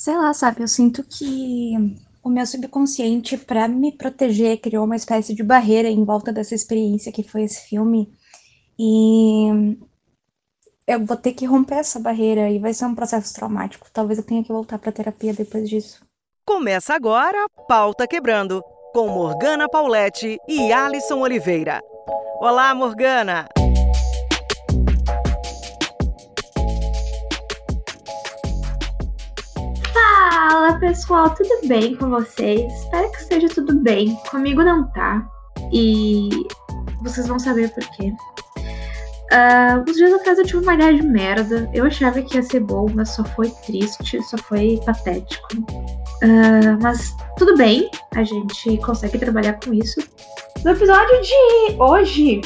Sei lá, sabe? Eu sinto que o meu subconsciente, para me proteger, criou uma espécie de barreira em volta dessa experiência que foi esse filme. E eu vou ter que romper essa barreira e vai ser um processo traumático. Talvez eu tenha que voltar para terapia depois disso. Começa agora Pauta Quebrando, com Morgana Paulette e Alisson Oliveira. Olá, Morgana! Fala pessoal, tudo bem com vocês? Espero que esteja tudo bem. Comigo não tá. E vocês vão saber por quê. Uh, uns dias atrás eu tive uma ideia de merda. Eu achava que ia ser bom, mas só foi triste, só foi patético. Uh, mas tudo bem, a gente consegue trabalhar com isso. No episódio de hoje,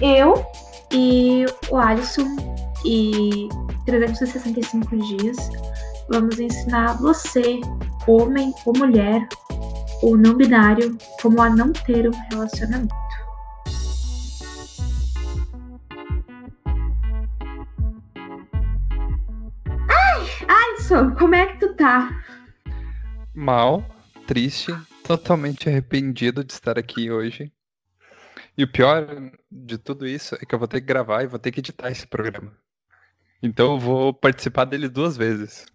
eu e o Alisson e 365 dias vamos ensinar você, homem ou mulher, ou não binário, como a não ter um relacionamento. Ai, Alisson, como é que tu tá? Mal, triste, totalmente arrependido de estar aqui hoje. E o pior de tudo isso é que eu vou ter que gravar e vou ter que editar esse programa. Então eu vou participar dele duas vezes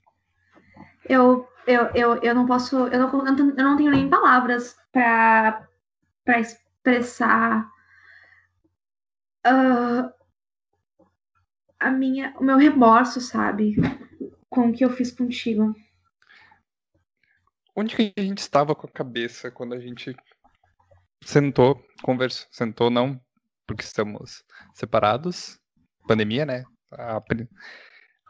eu, eu, eu, eu não posso, eu não, eu não tenho nem palavras para expressar uh, a minha, o meu remorso, sabe, com o que eu fiz contigo. Onde que a gente estava com a cabeça quando a gente sentou, conversou, sentou não, porque estamos separados, pandemia, né? A,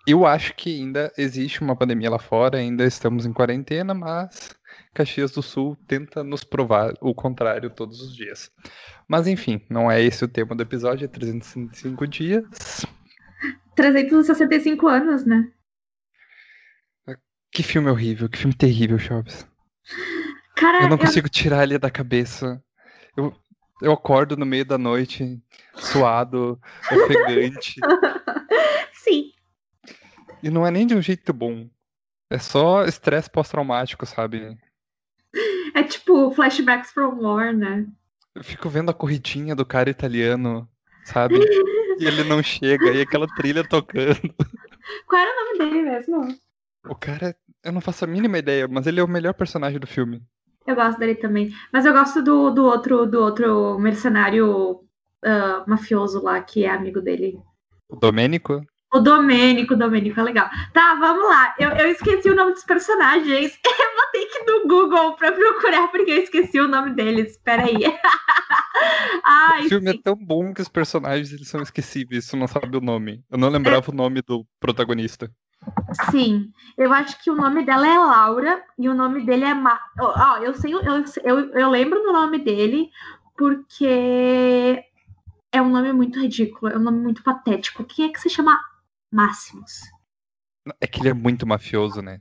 eu acho que ainda existe uma pandemia lá fora, ainda estamos em quarentena, mas Caxias do Sul tenta nos provar o contrário todos os dias. Mas enfim, não é esse o tema do episódio, é 365 dias. 365 anos, né? Que filme horrível, que filme terrível, Shops. Cara, eu não consigo eu... tirar ele da cabeça. Eu, eu acordo no meio da noite, suado, ofegante. E não é nem de um jeito bom. É só estresse pós-traumático, sabe? É tipo flashbacks from war, né? Eu fico vendo a corridinha do cara italiano, sabe? e ele não chega, e aquela trilha tocando. Qual era o nome dele mesmo? O cara, eu não faço a mínima ideia, mas ele é o melhor personagem do filme. Eu gosto dele também. Mas eu gosto do, do outro do outro mercenário uh, mafioso lá, que é amigo dele. O Domênico? O Domênico, o Domênico é legal. Tá, vamos lá. Eu, eu esqueci o nome dos personagens. Eu vou ter que ir no Google pra procurar, porque eu esqueci o nome deles. Espera aí. Ai, o filme é sim. é tão bom que os personagens eles são esquecíveis, você não sabe o nome. Eu não lembrava é... o nome do protagonista. Sim, eu acho que o nome dela é Laura e o nome dele é. Ma... Ó, oh, eu sei, eu, eu, eu lembro do nome dele porque é um nome muito ridículo, é um nome muito patético. Quem é que se chama Máximos. É que ele é muito mafioso, né?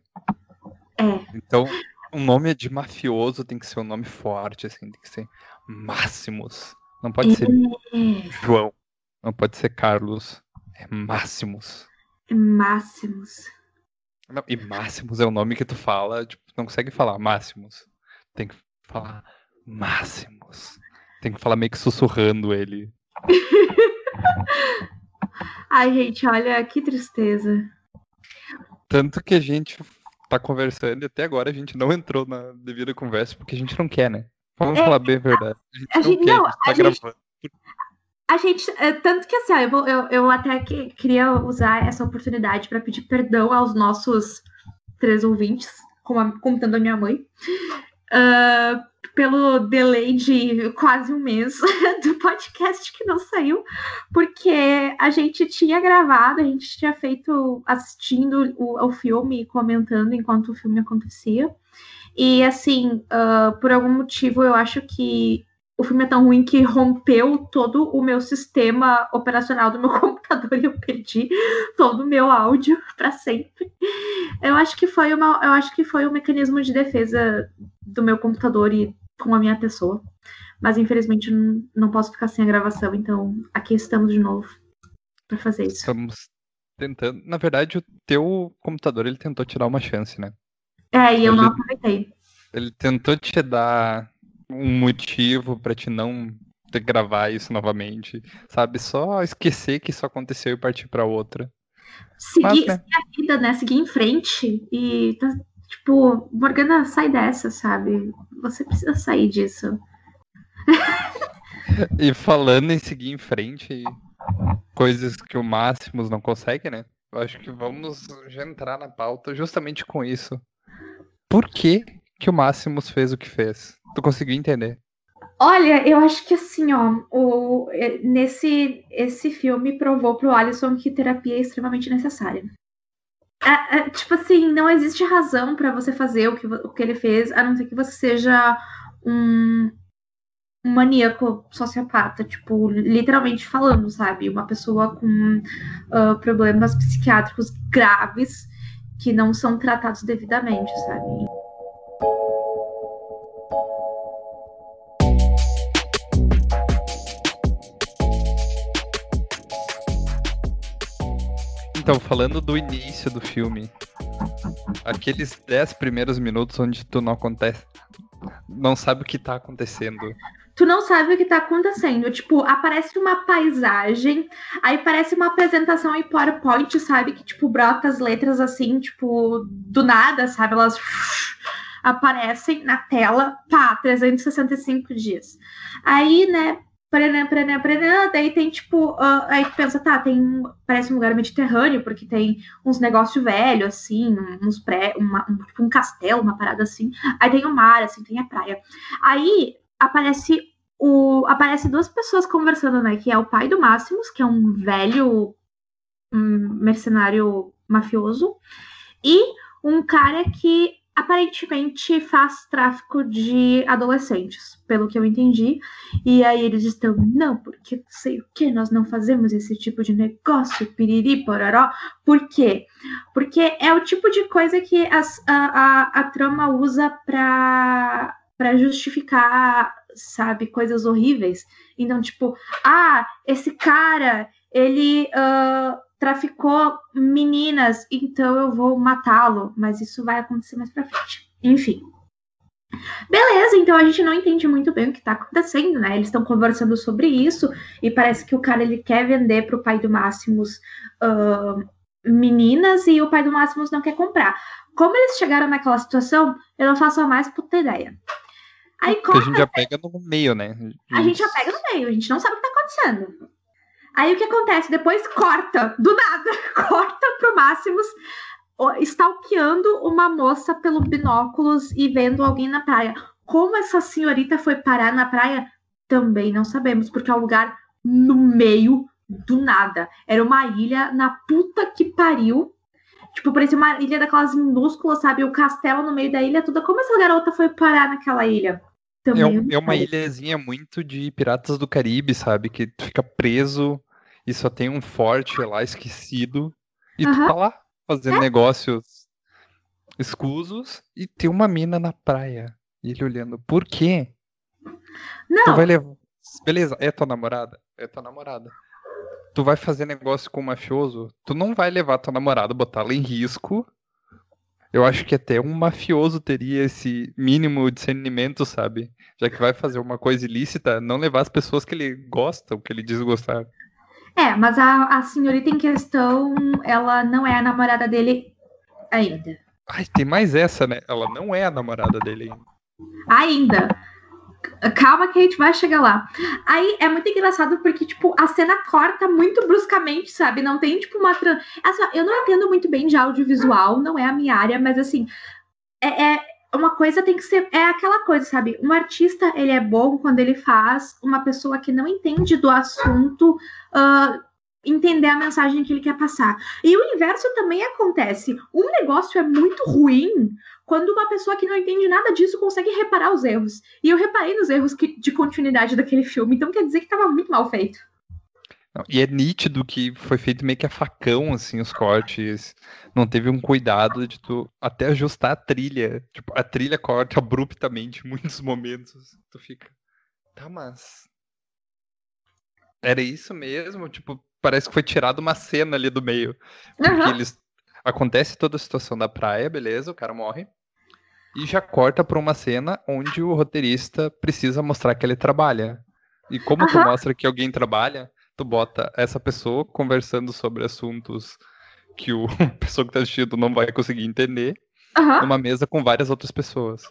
É. Então, o nome de mafioso tem que ser um nome forte, assim, tem que ser Máximos. Não pode é. ser João. Não pode ser Carlos. É Máximos. É Máximos. Não, e Máximos é o nome que tu fala, tipo, não consegue falar Máximos. Tem que falar Máximos. Tem que falar meio que sussurrando ele. Ai, gente, olha que tristeza. Tanto que a gente tá conversando e até agora a gente não entrou na devida conversa porque a gente não quer, né? Vamos é, falar bem a verdade. A gente, a não gente, quer, não, a gente tá a gravando. Gente, a gente, é, tanto que assim, ó, eu, eu, eu até que, queria usar essa oportunidade para pedir perdão aos nossos três ouvintes, como contando a minha mãe. Uh, pelo delay de quase um mês do podcast que não saiu, porque a gente tinha gravado, a gente tinha feito assistindo o, o filme e comentando enquanto o filme acontecia. E assim, uh, por algum motivo, eu acho que o filme é tão ruim que rompeu todo o meu sistema operacional do meu computador e eu perdi todo o meu áudio para sempre. Eu acho que foi uma, eu acho que foi um mecanismo de defesa do meu computador e com a minha pessoa. Mas infelizmente não posso ficar sem a gravação, então aqui estamos de novo para fazer isso. Estamos tentando. Na verdade, o teu computador ele tentou tirar uma chance, né? É, e eu Ele- não aproveitei. Ele tentou te dar um motivo pra te não gravar isso novamente, sabe? Só esquecer que isso aconteceu e partir pra outra. Seguir, Mas, né? seguir a vida, né? Seguir em frente. E, tá, tipo, Morgana, sai dessa, sabe? Você precisa sair disso. E falando em seguir em frente, coisas que o Máximos não consegue, né? Eu acho que vamos já entrar na pauta justamente com isso. Por que, que o Máximos fez o que fez? Tu conseguiu entender? Olha, eu acho que assim, ó, o, nesse esse filme provou pro Alisson que terapia é extremamente necessária. É, é, tipo assim, não existe razão pra você fazer o que, o que ele fez, a não ser que você seja um, um maníaco sociopata, tipo, literalmente falando, sabe? Uma pessoa com ah, problemas psiquiátricos graves que não são tratados devidamente, sabe? Então, falando do início do filme, aqueles 10 primeiros minutos onde tu não acontece, não sabe o que tá acontecendo. tu não sabe o que tá acontecendo. Tipo, aparece uma paisagem, aí parece uma apresentação em PowerPoint, sabe? Que, tipo, brota as letras assim, tipo, do nada, sabe? Elas aparecem na tela, pá, 365 dias. Aí, né, Paranã, paranã, paranã, daí tem, tipo, ah, aí tu pensa, tá, tem, parece um lugar mediterrâneo, porque tem uns negócios velhos, assim, uns pré, uma, um, tipo, um castelo, uma parada assim. Aí tem o mar, assim, tem a praia. Aí aparece o aparece duas pessoas conversando, né? Que é o pai do Máximos, que é um velho um mercenário mafioso, e um cara que aparentemente faz tráfico de adolescentes, pelo que eu entendi. E aí eles estão, não, porque não sei o que, nós não fazemos esse tipo de negócio, piriri, pororó. Por quê? Porque é o tipo de coisa que as- a, a, a trama usa pra, pra justificar, sabe, coisas horríveis. Então, tipo, ah, esse cara, ele ah, traficou meninas, então eu vou matá-lo. Mas isso vai acontecer mais pra frente. Enfim. Beleza, então a gente não entende muito bem o que tá acontecendo, né? Eles estão conversando sobre isso e parece que o cara ele quer vender pro pai do Máximos ah, meninas e o pai do Máximos não quer comprar. Como eles chegaram naquela situação, eu não faço a mais puta ideia. Aí Porque a gente já pega no meio, né? a gente já pega no meio, a gente não sabe o que tá acontecendo. Aí o que acontece? Depois corta, do nada, corta pro Máximos, stalkeando uma moça pelo binóculos e vendo alguém na praia. Como essa senhorita foi parar na praia? Também não sabemos, porque é um lugar no meio do nada. Era uma ilha na puta que pariu. Tipo, parecia uma ilha daquelas minúsculas, sabe? O castelo no meio da ilha toda. Como essa garota foi parar naquela ilha? É, Também não é uma ilhazinha muito de Piratas do Caribe, sabe? Que tu fica preso e só tem um forte lá esquecido. E tu tá lá fazendo negócios escusos e tem uma mina na praia. E ele olhando, por quê? Não, Tu vai levar. Beleza, é tua namorada? É tua namorada. Tu vai fazer negócio com um mafioso? Tu não vai levar tua namorada, botá-la em risco. Eu acho que até um mafioso teria esse mínimo discernimento, sabe? Já que vai fazer uma coisa ilícita, não levar as pessoas que ele gosta, ou que ele diz gostar. É, mas a, a senhorita em questão, ela não é a namorada dele ainda. Ai, tem mais essa, né? Ela não é a namorada dele ainda. Ainda. Calma que a gente vai chegar lá. Aí é muito engraçado porque, tipo, a cena corta muito bruscamente, sabe? Não tem, tipo, uma. Tran... Assim, eu não entendo muito bem de audiovisual, não é a minha área, mas assim. É, é uma coisa tem que ser. É aquela coisa, sabe? Um artista, ele é bom quando ele faz uma pessoa que não entende do assunto. ah, entender a mensagem que ele quer passar. E o inverso também acontece. Um negócio é muito ruim quando uma pessoa que não entende nada disso consegue reparar os erros. E eu reparei nos erros que- de continuidade daquele filme, então quer dizer que estava muito mal feito. E é nítido que foi feito meio que a facão, assim, os cortes. Não teve um cuidado de tu até ajustar a trilha. Tipo, a trilha corta abruptamente em muitos momentos. Tu fica. Tá, mas. Era isso mesmo? Tipo, parece que foi tirado uma cena ali do meio. Porque Aham. eles. Acontece toda a situação da praia, beleza, o cara morre. E já corta pra uma cena onde o roteirista precisa mostrar que ele trabalha. E como tu mostra que alguém trabalha, tu bota essa pessoa conversando sobre assuntos que o pessoa que tá assistindo não vai conseguir entender Aham. numa mesa com várias outras pessoas.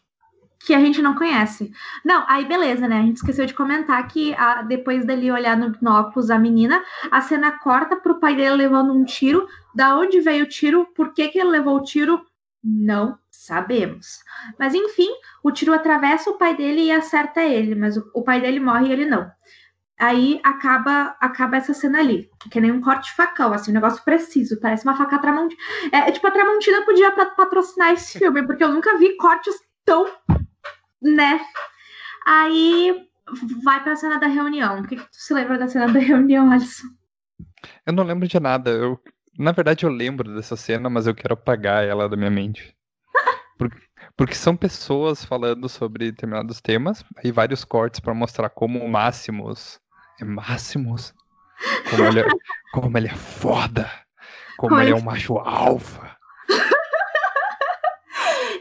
que a gente não conhece. Não, aí beleza, né? A gente esqueceu de comentar que a- depois dele olhar no binóculos a menina, a cena corta pro pai dele levando um tiro. Da onde veio o tiro? Por que, que ele levou o tiro? Não sabemos. Mas enfim, o tiro atravessa o pai dele e acerta ele, mas o, o pai dele morre e ele não. Aí acaba acaba essa cena ali, que é nem um corte de facão, assim, um negócio preciso, parece uma faca Tramontina. É, é tipo, a Tramontina podia pa- patrocinar esse filme, porque eu nunca vi cortes tão né? Aí vai pra cena da reunião. O que, que tu se lembra da cena da reunião, Alisson? Eu não lembro de nada. Eu, na verdade, eu lembro dessa cena, mas eu quero apagar ela da minha mente. Porque, porque são pessoas falando sobre determinados temas, aí vários cortes pra mostrar como o Máximos é Máximos, como ele é, como ele é foda, como Como ele é um macho alfa.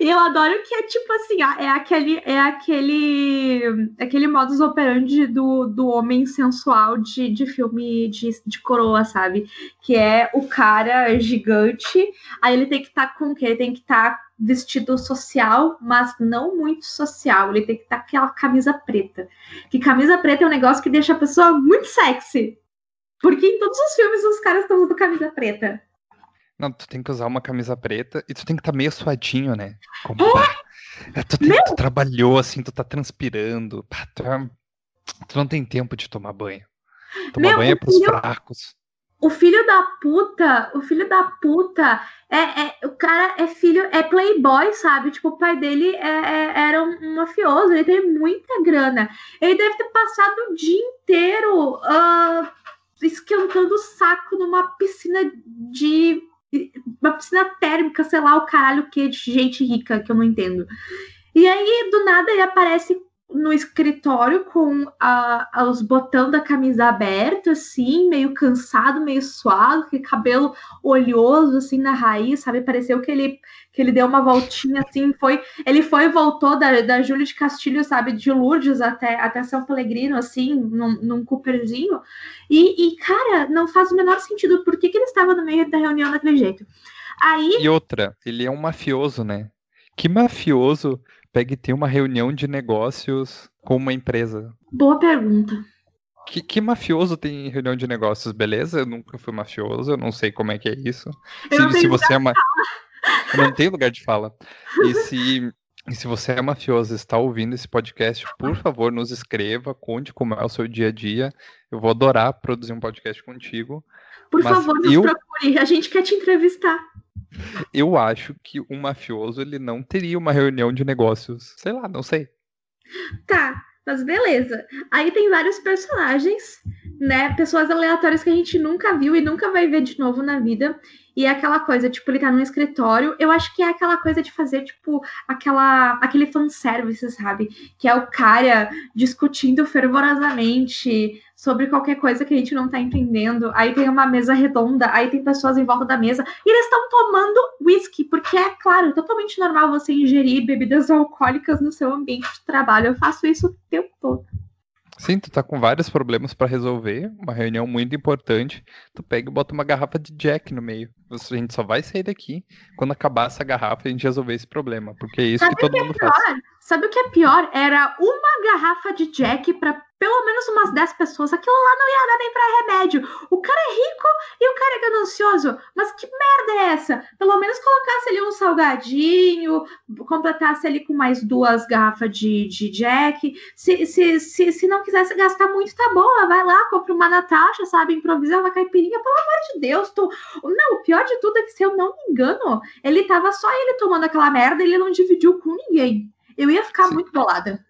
E eu adoro que é tipo assim, é aquele, é aquele, aquele modus operandi do, do homem sensual de, de filme de, de coroa, sabe? Que é o cara gigante, aí ele tem que estar com o quê? Ele tem que estar vestido social, mas não muito social. Ele tem que estar com aquela camisa preta. Que camisa preta é um negócio que deixa a pessoa muito sexy. Porque em todos os filmes os caras estão usando camisa preta. Não, tu tem que usar uma camisa preta e tu tem que estar meio suadinho, né? Como, é, tu, tem- tu trabalhou assim, tu tá transpirando, pá, tu, é- tu não tem tempo de tomar banho. Tomar Meu, banho é pros filho- fracos. O filho da puta, o filho da puta, é, é- o cara é filho, é playboy, sabe? Tipo, o pai dele é- é- era um, mafioso, ele tem muita grana. Ele deve ter passado o dia inteiro ah, esquentando o saco numa piscina de. Uma piscina térmica, sei lá, o caralho que de gente rica, que eu não entendo. E aí, do nada, ele aparece no escritório com a, os botões da camisa aberta, assim, meio cansado, meio suado, com cabelo oleoso, assim, na raiz, sabe? Pareceu que ele, que ele deu uma voltinha, assim, foi... Ele foi e voltou da, da Júlia de Castilho, sabe? De Lourdes até, até São Pellegrino, assim, num, num Cooperzinho. E, e, cara, não faz o menor sentido. Por que, que ele estava no meio da reunião daquele jeito? Aí, E outra, ele é um mafioso, né? Que mafioso pega e tem uma reunião de negócios com uma empresa? boa pergunta. Que, que mafioso tem reunião de negócios, beleza? Eu nunca fui mafioso, eu não sei como é que é isso. Eu Se, se você é ma... Eu não tenho lugar de fala. E se, e se você é mafioso e está ouvindo esse podcast, por favor, nos escreva, conte como é o seu dia a dia. Eu vou adorar produzir um podcast contigo. Por Mas favor, nos eu- procure. A gente quer te entrevistar. Eu acho que um mafioso ele não teria uma reunião de negócios. Sei lá, não sei. Tá, mas beleza. Aí tem vários personagens, né? Pessoas aleatórias que a gente nunca viu e nunca vai ver de novo na vida. E é aquela coisa, tipo, ele tá num escritório. Eu acho que é aquela coisa de fazer, tipo, aquela, aquele fanservice, sabe? Que é o cara discutindo fervorosamente sobre qualquer coisa que a gente não tá entendendo. Aí tem uma mesa redonda, aí tem pessoas em volta da mesa. E eles estão tomando whisky, porque é, claro, totalmente normal você ingerir bebidas alcoólicas no seu ambiente de trabalho. Eu faço isso o tempo todo. Sim, tu tá com vários problemas pra resolver, uma reunião muito importante. Tu pega e bota uma garrafa de Jack no meio. A gente só vai sair daqui quando acabar essa garrafa e a gente resolver esse problema. Porque é isso Sabe que todo mundo faz. Sabe o que é pior? Era uma garrafa de Jack pra pelo menos umas 10 pessoas. Aquilo lá não ia dar nem pra remédio. O cara é rico e o cara é ganancioso. Mas que merda é essa? Pelo menos colocasse ali um salgadinho, completasse ali com mais duas garrafas de, de Jack. Se, se, se, se não quisesse gastar muito, tá boa. Vai lá, compra uma Natasha, sabe? Improvisa uma caipirinha. Pelo amor de Deus. Não, o pior de tudo é que, se eu não me engano, ele tava só ele tomando aquela merda e ele não dividiu com ninguém. Eu ia ficar Sim. muito bolada.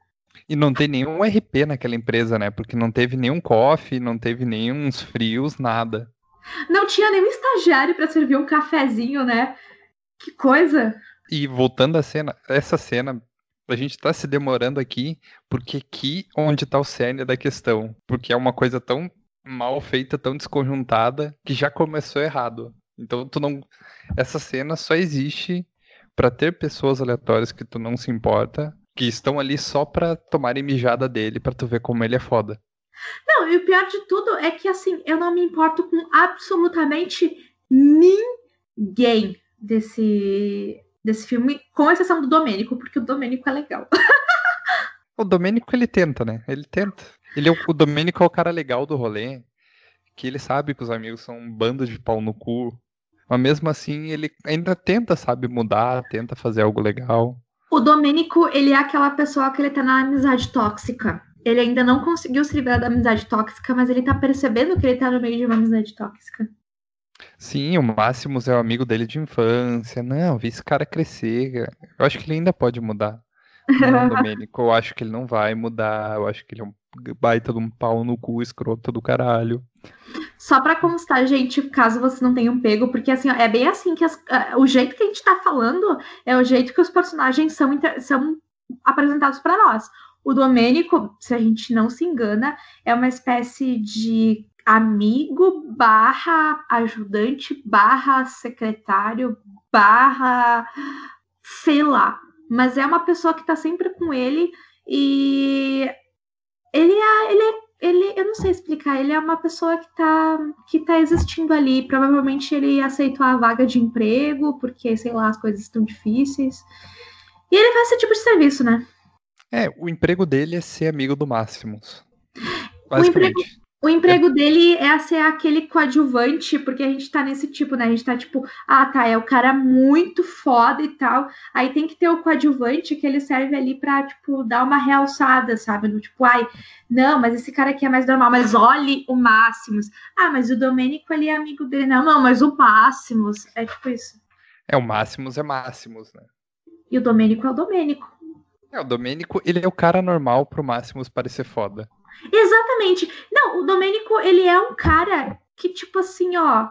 E não tem nenhum RP naquela empresa, né? Porque não teve nenhum coffee, não teve nenhum frios, nada. Não tinha nenhum estagiário pra servir um cafezinho, né? Que coisa. E voltando à cena, essa cena, a gente tá se demorando aqui, porque aqui onde tá o cerne da questão. Porque é uma coisa tão mal feita, tão desconjuntada, que já começou errado. Então tu não. Essa cena só existe pra ter pessoas aleatórias que tu não se importa, que estão ali só pra tomarem mijada dele, pra tu ver como ele é foda. Não, e o pior de tudo é que, assim, eu não me importo com absolutamente ninguém desse, desse filme, com exceção do Domênico, porque o Domênico é legal. O Domênico, ele tenta, né? Ele tenta. Ele é o, o Domênico é o cara legal do rolê, que ele sabe que os amigos são um bando de pau no cu, mas mesmo assim ele ainda tenta, sabe, mudar, tenta fazer algo legal. O Domênico, ele é aquela pessoa que ele tá na amizade tóxica. Ele ainda não conseguiu se livrar da amizade tóxica, mas ele tá percebendo que ele tá no meio de uma amizade tóxica. Sim, o Máximos é o amigo dele de infância. Não, vi esse cara crescer. Eu acho que ele ainda pode mudar. Não, Domênico, eu acho que ele não vai mudar. Eu acho que ele é um baita de um pau no cu escroto do caralho. Só pra constar, gente, caso você não tenha um pego, porque assim, ó, é bem assim que as, o jeito que a gente tá falando é o jeito que os personagens são, são apresentados para nós. O Domênico, se a gente não se engana, é uma espécie de amigo barra ajudante barra secretário barra sei lá. Mas é uma pessoa que tá sempre com ele e ele é, ele é ele, eu não sei explicar, ele é uma pessoa que tá, que tá existindo ali. Provavelmente ele aceitou a vaga de emprego, porque, sei lá, as coisas estão difíceis. E ele faz esse tipo de serviço, né? É, o emprego dele é ser amigo do Máximos. O emprego, o emprego dele é ser aquele coadjuvante, porque a gente tá nesse tipo, né? A gente tá tipo, ah, tá, é o cara muito foda e tal. Aí tem que ter o coadjuvante que ele serve ali pra, tipo, dar uma realçada, sabe? No tipo, ai, não, mas esse cara aqui é mais normal, mas olhe o Máximos. Ah, mas o Domênico ali é amigo dele. Não, não, mas o Máximos. É tipo isso. É, o Máximos é Máximos, né? E o Domênico é o Domênico. É, o Domênico, ele é o cara normal pro Máximos parecer foda. Exatamente. Não, o Domênico, ele é um cara que, tipo assim, ó.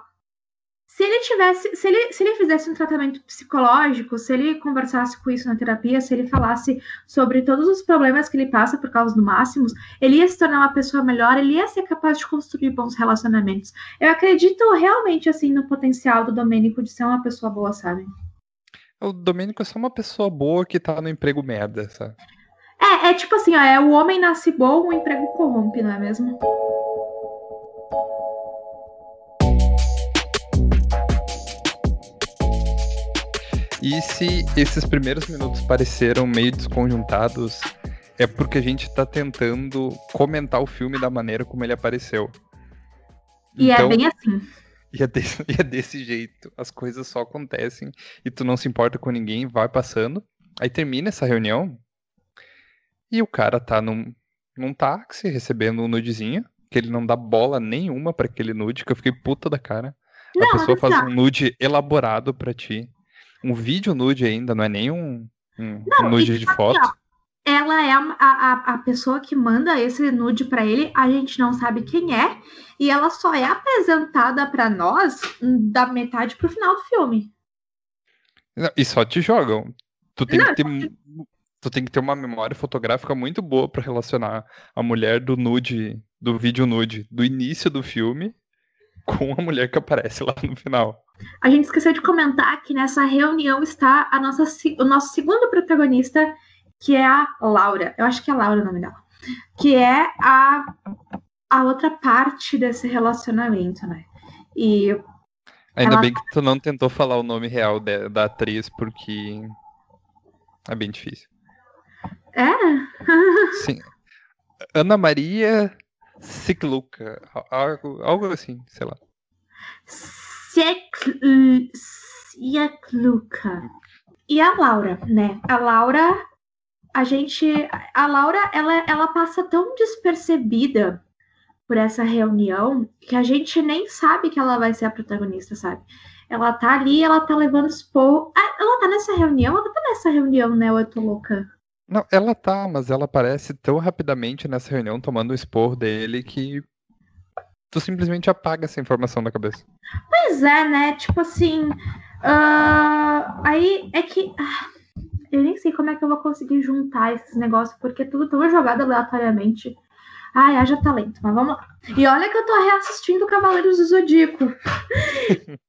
Se ele tivesse, se ele, se ele fizesse um tratamento psicológico, se ele conversasse com isso na terapia, se ele falasse sobre todos os problemas que ele passa por causa do Máximos, ele ia se tornar uma pessoa melhor, ele ia ser capaz de construir bons relacionamentos. Eu acredito realmente, assim, no potencial do Domênico de ser uma pessoa boa, sabe? O Domênico é só uma pessoa boa que tá no emprego merda, sabe? É, é tipo assim, ó, é o homem nasce bom, o emprego corrompe, não é mesmo? E se esses primeiros minutos pareceram meio desconjuntados, é porque a gente tá tentando comentar o filme da maneira como ele apareceu. E é então, é bem assim. E é, desse, e é desse jeito. As coisas só acontecem e tu não se importa com ninguém, vai passando. Aí termina essa reunião, e o cara tá num, num táxi recebendo um nudezinho, que ele não dá bola nenhuma para aquele nude, que eu fiquei puta da cara. Não, a pessoa faz um nude elaborado para ti. Um vídeo nude ainda, não é nem um, não, um nude de assim, foto. Ó, ela é a, a, a, pessoa que manda esse nude para ele, a gente não sabe quem é, e ela só é apresentada para nós da metade pro final do filme. E só te jogam. Tu tem não, que ter tu tem que ter uma memória fotográfica muito boa para relacionar a mulher do nude, do vídeo nude, do início do filme com a mulher que aparece lá no final. A gente esqueceu de comentar que nessa reunião está a nossa, o nosso segundo protagonista, que é a Laura. Eu acho que é a Laura o nome dela. Que é a, a outra parte desse relacionamento, né? E. Ainda ela... bem que tu não tentou falar o nome real de, da atriz, porque é bem difícil. É? Sim. Ana Maria Cicluca. Algo, algo assim, sei lá. Cicluca. E a Laura, né? A Laura, a gente. A Laura, ela, ela passa tão despercebida por essa reunião que a gente nem sabe que ela vai ser a protagonista, sabe? Ela tá ali, ela tá levando expor. Ah, ela tá nessa reunião? Ela tá nessa reunião, né? Ou eu tô louca? Não, ela tá, mas ela aparece tão rapidamente nessa reunião tomando o expor dele que tu simplesmente apaga essa informação da cabeça. Pois é, né? Tipo assim. Uh, aí é que. Uh, eu nem sei como é que eu vou conseguir juntar esses negócios, porque é tudo tão jogado aleatoriamente. Ai, haja talento, mas vamos lá. E olha que eu tô reassistindo Cavaleiros do Zodíaco.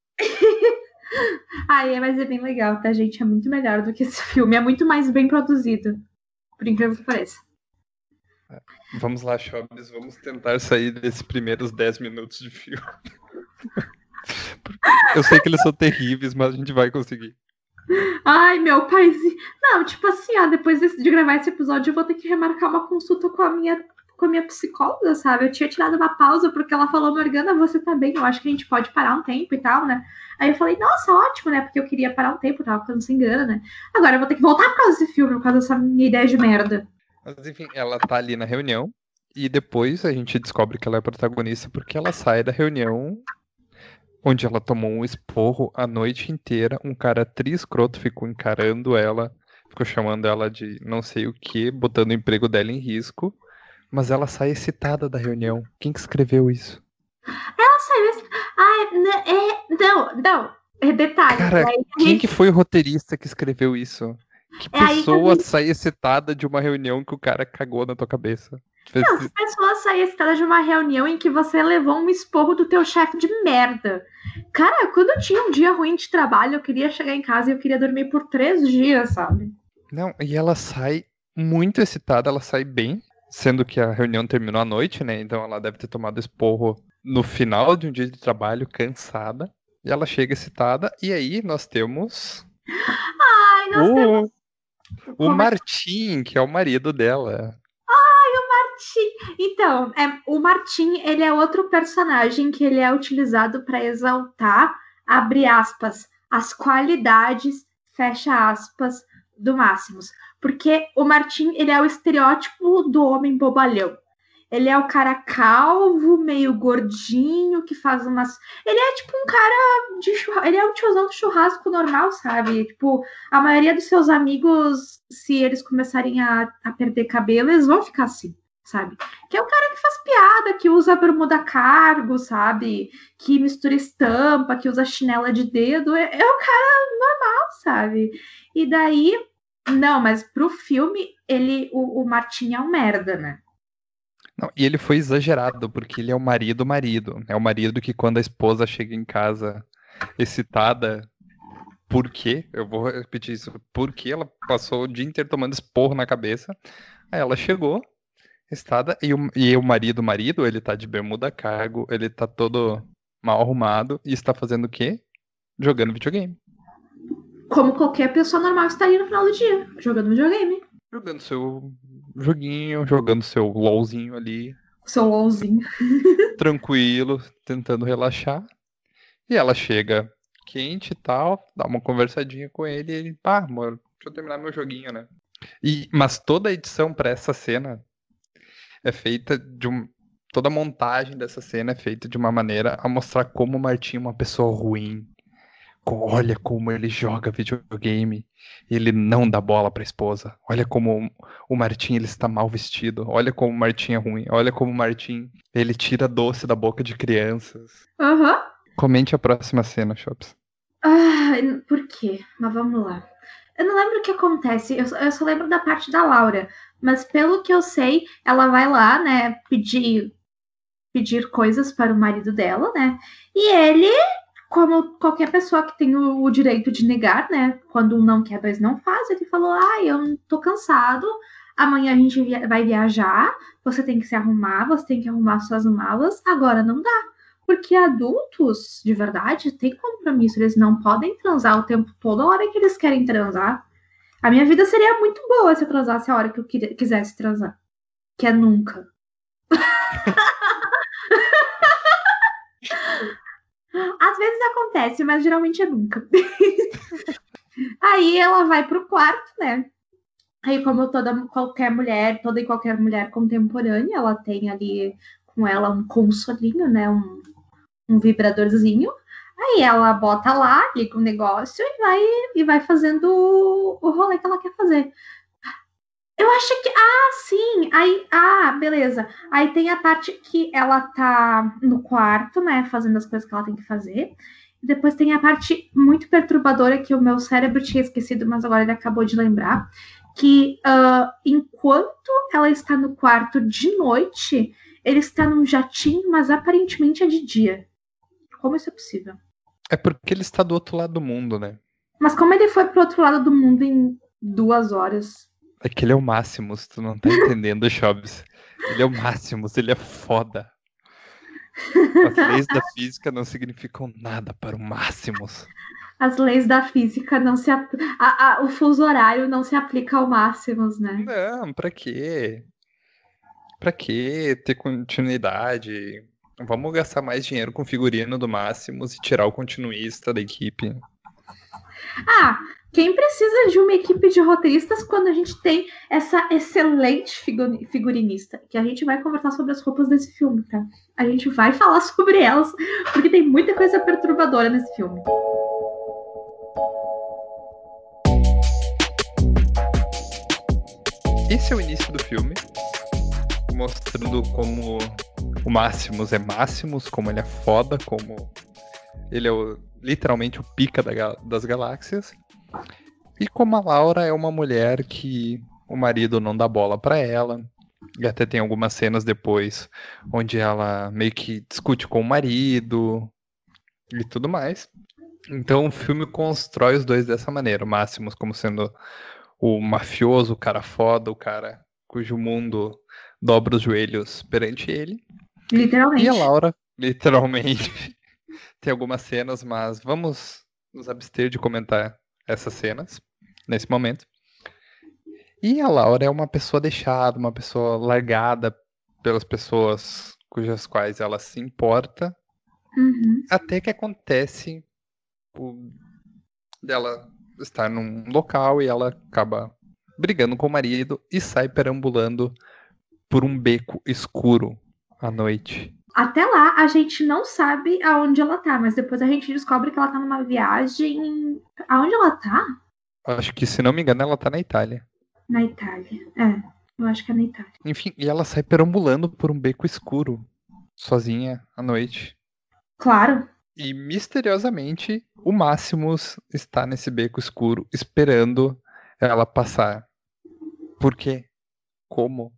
Ai, mas é bem legal, tá, gente? É muito melhor do que esse filme. É muito mais bem produzido. Por incrível que pareça. Vamos lá, Chobs, vamos tentar sair desses primeiros 10 minutos de filme. Eu sei que eles são terríveis, mas a gente vai conseguir. Ai, meu pai. Não, tipo assim, ó, depois de gravar esse episódio, eu vou ter que remarcar uma consulta com a minha com a minha psicóloga, sabe? Eu tinha tirado uma pausa porque ela falou, Morgana, você tá bem, eu acho que a gente pode parar um tempo e tal, né? Aí eu falei, nossa, ótimo, né? Porque eu queria parar um tempo, tava ficando sem grana, né? Agora eu vou ter que voltar por causa desse filme, por causa dessa minha ideia de merda. Mas enfim, ela tá ali na reunião e depois a gente descobre que ela é protagonista porque ela sai da reunião onde ela tomou um esporro a noite inteira. Um cara triscroto ficou encarando ela, ficou chamando ela de não sei o que, botando o emprego dela em risco. Mas ela sai excitada da reunião. Quem que escreveu isso? Ela saiu. Ai, né, é, não, não. É detalhe. Cara, quem gente... que foi o roteirista que escreveu isso? Que é pessoa gente... sai excitada de uma reunião que o cara cagou na tua cabeça? Não, as pessoas saem excitadas de uma reunião em que você levou um esporro do teu chefe de merda. Cara, quando eu tinha um dia ruim de trabalho, eu queria chegar em casa e eu queria dormir por três dias, sabe? Não, e ela sai muito excitada, ela sai bem sendo que a reunião terminou à noite, né? Então ela deve ter tomado esporro no final de um dia de trabalho, cansada. E ela chega excitada, e aí nós temos. Ai, nós o, temos. O Martim, que é o marido dela. Ai, o Martim. Então, é, o Martim, ele é outro personagem que ele é utilizado para exaltar, abre aspas, as qualidades, fecha aspas, do Máximos. Porque o Martim, ele é o estereótipo do homem bobalhão. Ele é o cara calvo, meio gordinho, que faz umas. Ele é tipo um cara de churrasco. Ele é um tiozão do churrasco normal, sabe? Tipo, a maioria dos seus amigos, se eles começarem a, a perder cabelo, eles vão ficar assim, sabe? Que é o cara que faz piada, que usa bermuda cargo, sabe? Que mistura estampa, que usa chinela de dedo. É, é o cara normal, sabe? E daí não, mas pro filme, ele, o, o Martin é um merda, né? Não, e ele foi exagerado, porque ele é o marido marido. É o marido que quando a esposa chega em casa excitada, por quê? Eu vou repetir isso. Porque ela passou o dia inteiro tomando esporro na cabeça. Aí ela chegou, excitada, e o, e o marido marido, ele tá de bermuda cargo, ele tá todo mal arrumado e está fazendo o quê? Jogando videogame como qualquer pessoa normal estaria no final do dia, jogando videogame. Jogando seu joguinho, jogando seu LOLzinho ali. Seu LOLzinho. tranquilo, tentando relaxar. E ela chega quente e tal, dá uma conversadinha com ele e ele, pá, ah, amor, deixa eu terminar meu joguinho, né? E, mas toda a edição para essa cena é feita de um. Toda a montagem dessa cena é feita de uma maneira a mostrar como o Martin é uma pessoa ruim, Olha como ele joga videogame. Ele não dá bola para a esposa. Olha como o Martim ele está mal vestido. Olha como o Martim é ruim. Olha como o Martim ele tira doce da boca de crianças. Aham. Uhum. Comente a próxima cena, Shops. Ah, por quê? Mas vamos lá. Eu não lembro o que acontece. Eu, eu só lembro da parte da Laura. Mas pelo que eu sei, ela vai lá, né, pedir pedir coisas para o marido dela, né? E ele como qualquer pessoa que tem o, o, direito de negar, né? Quando um não quer, dois não faz, ele falou: ah, eu tô cansado, amanhã a gente via vai viajar, você tem que se arrumar, você tem que arrumar suas malas, agora não dá. Porque adultos, de verdade, têm compromisso, eles não podem transar o tempo todo a hora que eles querem transar. A minha vida seria muito boa se eu transasse a hora que eu quisesse transar. Que é nunca. Às vezes acontece, mas geralmente é nunca. Aí ela vai pro quarto, né? Aí, como toda qualquer mulher, toda e qualquer mulher contemporânea, ela tem ali com ela um consolinho, né? Um, um vibradorzinho. Aí ela bota lá, liga o negócio e vai, e vai fazendo o rolê que ela quer fazer. Eu acho que. Ah, sim! Aí. Ah, beleza. Aí tem a parte que ela tá no quarto, né? Fazendo as coisas que ela tem que fazer. E depois tem a parte muito perturbadora que o meu cérebro tinha esquecido, mas agora ele acabou de lembrar. Que uh, enquanto ela está no quarto de noite, ele está num jatinho, mas aparentemente é de dia. Como isso é possível? É porque ele está do outro lado do mundo, né? Mas como ele foi pro outro lado do mundo em duas horas? É que ele é o Máximos, tu não tá entendendo, Chobs. Ele é o Máximos, ele é foda. As leis da física não significam nada para o Máximos. As leis da física não se. A, a, o fuso horário não se aplica ao Máximos, né? Não, pra quê? Pra quê ter continuidade? Vamos gastar mais dinheiro com figurino do Máximos e tirar o continuista da equipe. Ah, quem precisa de uma equipe de roteiristas quando a gente tem essa excelente figurinista? Que a gente vai conversar sobre as roupas desse filme, tá? A gente vai falar sobre elas, porque tem muita coisa perturbadora nesse filme. Esse é o início do filme, mostrando como o Máximos é Máximos, como ele é foda, como ele é o, literalmente o pica da, das galáxias. E como a Laura é uma mulher que o marido não dá bola para ela, e até tem algumas cenas depois onde ela meio que discute com o marido e tudo mais. Então o filme constrói os dois dessa maneira, o Máximos como sendo o mafioso, o cara foda, o cara cujo mundo dobra os joelhos perante ele. Literalmente. E a Laura, literalmente, tem algumas cenas, mas vamos nos abster de comentar essas cenas nesse momento. E a Laura é uma pessoa deixada, uma pessoa largada pelas pessoas cujas quais ela se importa, uhum. até que acontece o, dela estar num local e ela acaba brigando com o marido e sai perambulando por um beco escuro à noite. Até lá, a gente não sabe aonde ela tá, mas depois a gente descobre que ela tá numa viagem. Aonde ela tá? Acho que, se não me engano, ela tá na Itália. Na Itália, é. Eu acho que é na Itália. Enfim, e ela sai perambulando por um beco escuro, sozinha, à noite. Claro. E misteriosamente, o Máximos está nesse beco escuro, esperando ela passar. Por quê? Como?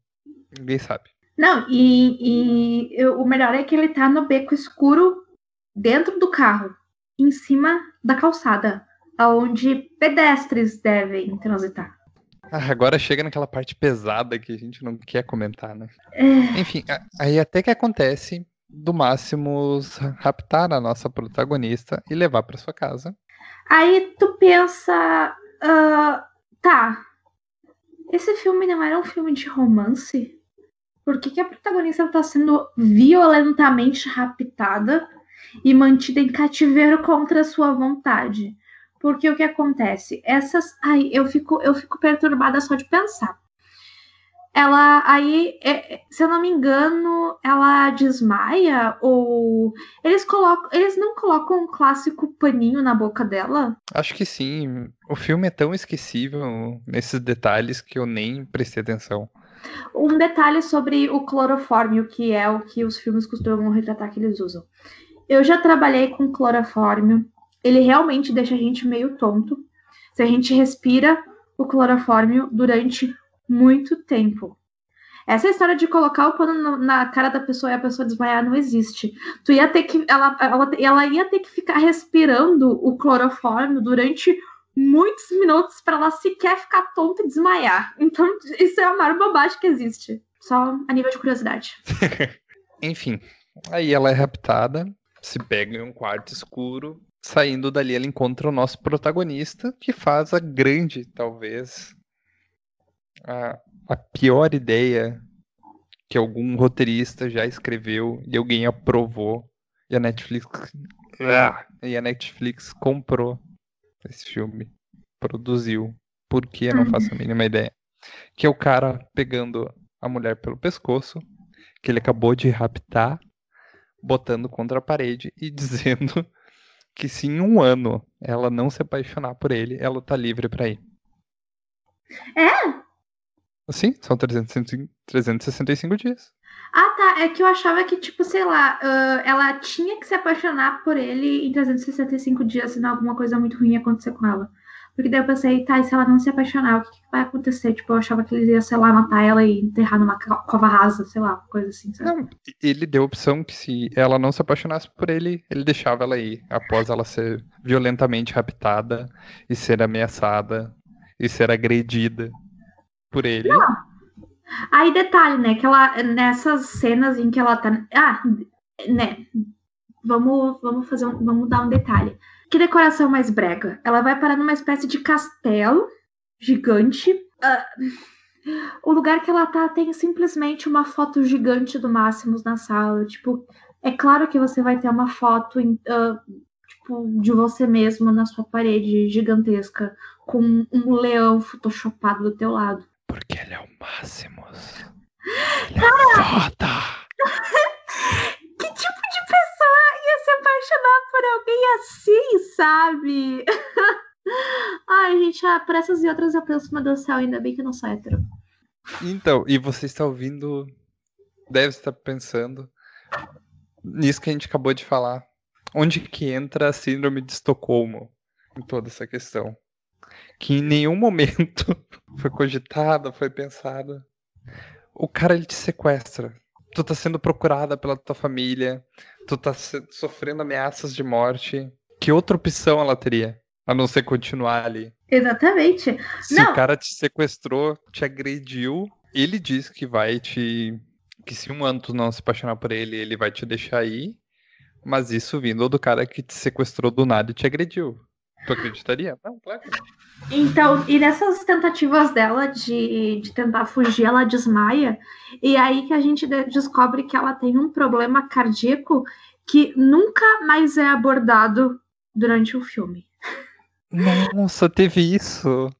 Ninguém sabe. Não, e, e eu, o melhor é que ele tá no beco escuro dentro do carro, em cima da calçada, onde pedestres devem transitar. Ah, agora chega naquela parte pesada que a gente não quer comentar, né? É... Enfim, aí até que acontece do Máximos raptar a nossa protagonista e levar para sua casa. Aí tu pensa, uh, tá, esse filme não era um filme de romance? Por que, que a protagonista está sendo violentamente raptada e mantida em cativeiro contra sua vontade? Porque o que acontece? Essas. Ai, eu fico, eu fico perturbada só de pensar. Ela aí, é, se eu não me engano, ela desmaia ou eles colocam, eles não colocam um clássico paninho na boca dela? Acho que sim. O filme é tão esquecível nesses detalhes que eu nem prestei atenção. Um detalhe sobre o clorofórmio, que é o que os filmes costumam retratar que eles usam. Eu já trabalhei com clorofórmio. Ele realmente deixa a gente meio tonto. Se a gente respira o clorofórmio durante muito tempo. Essa história de colocar o pano na cara da pessoa e a pessoa desmaiar não existe. Tu ia ter que. Ela, ela, ela ia ter que ficar respirando o clorofórmio durante muitos minutos para ela sequer ficar tonta e desmaiar. Então, isso é a maior bobagem que existe. Só a nível de curiosidade. Enfim, aí ela é raptada, se pega em um quarto escuro. Saindo dali, ela encontra o nosso protagonista, que faz a grande, talvez, a, a pior ideia que algum roteirista já escreveu e alguém aprovou. E a Netflix. Ah, e a Netflix comprou esse filme. Produziu. Por que eu não faço a mínima ideia. Que é o cara pegando a mulher pelo pescoço, que ele acabou de raptar, botando contra a parede e dizendo que se em um ano ela não se apaixonar por ele, ela tá livre para ir. É? Sim, são 365 dias. Ah, tá. É que eu achava que, tipo, sei lá, uh, ela tinha que se apaixonar por ele em 365 dias, senão alguma coisa muito ruim ia acontecer com ela. Porque daí eu pensei, tá, e se ela não se apaixonar, o que, que vai acontecer? Tipo, eu achava que ele ia, sei lá, matar ela e enterrar numa cova rasa, sei lá, coisa assim, sabe? Não, ele deu a opção que se ela não se apaixonasse por ele, ele deixava ela ir, após ela ser violentamente raptada e ser ameaçada e ser agredida por ele. Não. Aí, detalhe, né, que ela, nessas cenas em que ela tá... Ah, né, vamos, vamos fazer um, vamos dar um detalhe. Que decoração mais brega? Ela vai parar numa espécie de castelo gigante. Uh, o lugar que ela tá tem simplesmente uma foto gigante do Máximos na sala. Tipo, é claro que você vai ter uma foto uh, tipo, de você mesmo na sua parede gigantesca, com um leão photoshopado do teu lado. Porque ele é o Máximos. Ele é foda! que tipo de pessoa ia se apaixonar por alguém assim, sabe? Ai, gente, ah, por essas e outras eu penso, meu Deus do céu, ainda bem que eu não sou hétero. Então, e você está ouvindo, deve estar pensando nisso que a gente acabou de falar. Onde que entra a síndrome de Estocolmo em toda essa questão? Que em nenhum momento foi cogitada, foi pensada. O cara ele te sequestra tu tá sendo procurada pela tua família, tu tá sofrendo ameaças de morte. Que outra opção ela teria? A não ser continuar ali. Exatamente. Se não. o cara te sequestrou, te agrediu, ele diz que vai te. Que se um ano tu não se apaixonar por ele, ele vai te deixar aí. Mas isso vindo do cara que te sequestrou do nada e te agrediu. Tu acreditaria? Não, claro. Então, e nessas tentativas dela de, de tentar fugir, ela desmaia. E aí que a gente descobre que ela tem um problema cardíaco que nunca mais é abordado durante o filme. Nossa, teve isso.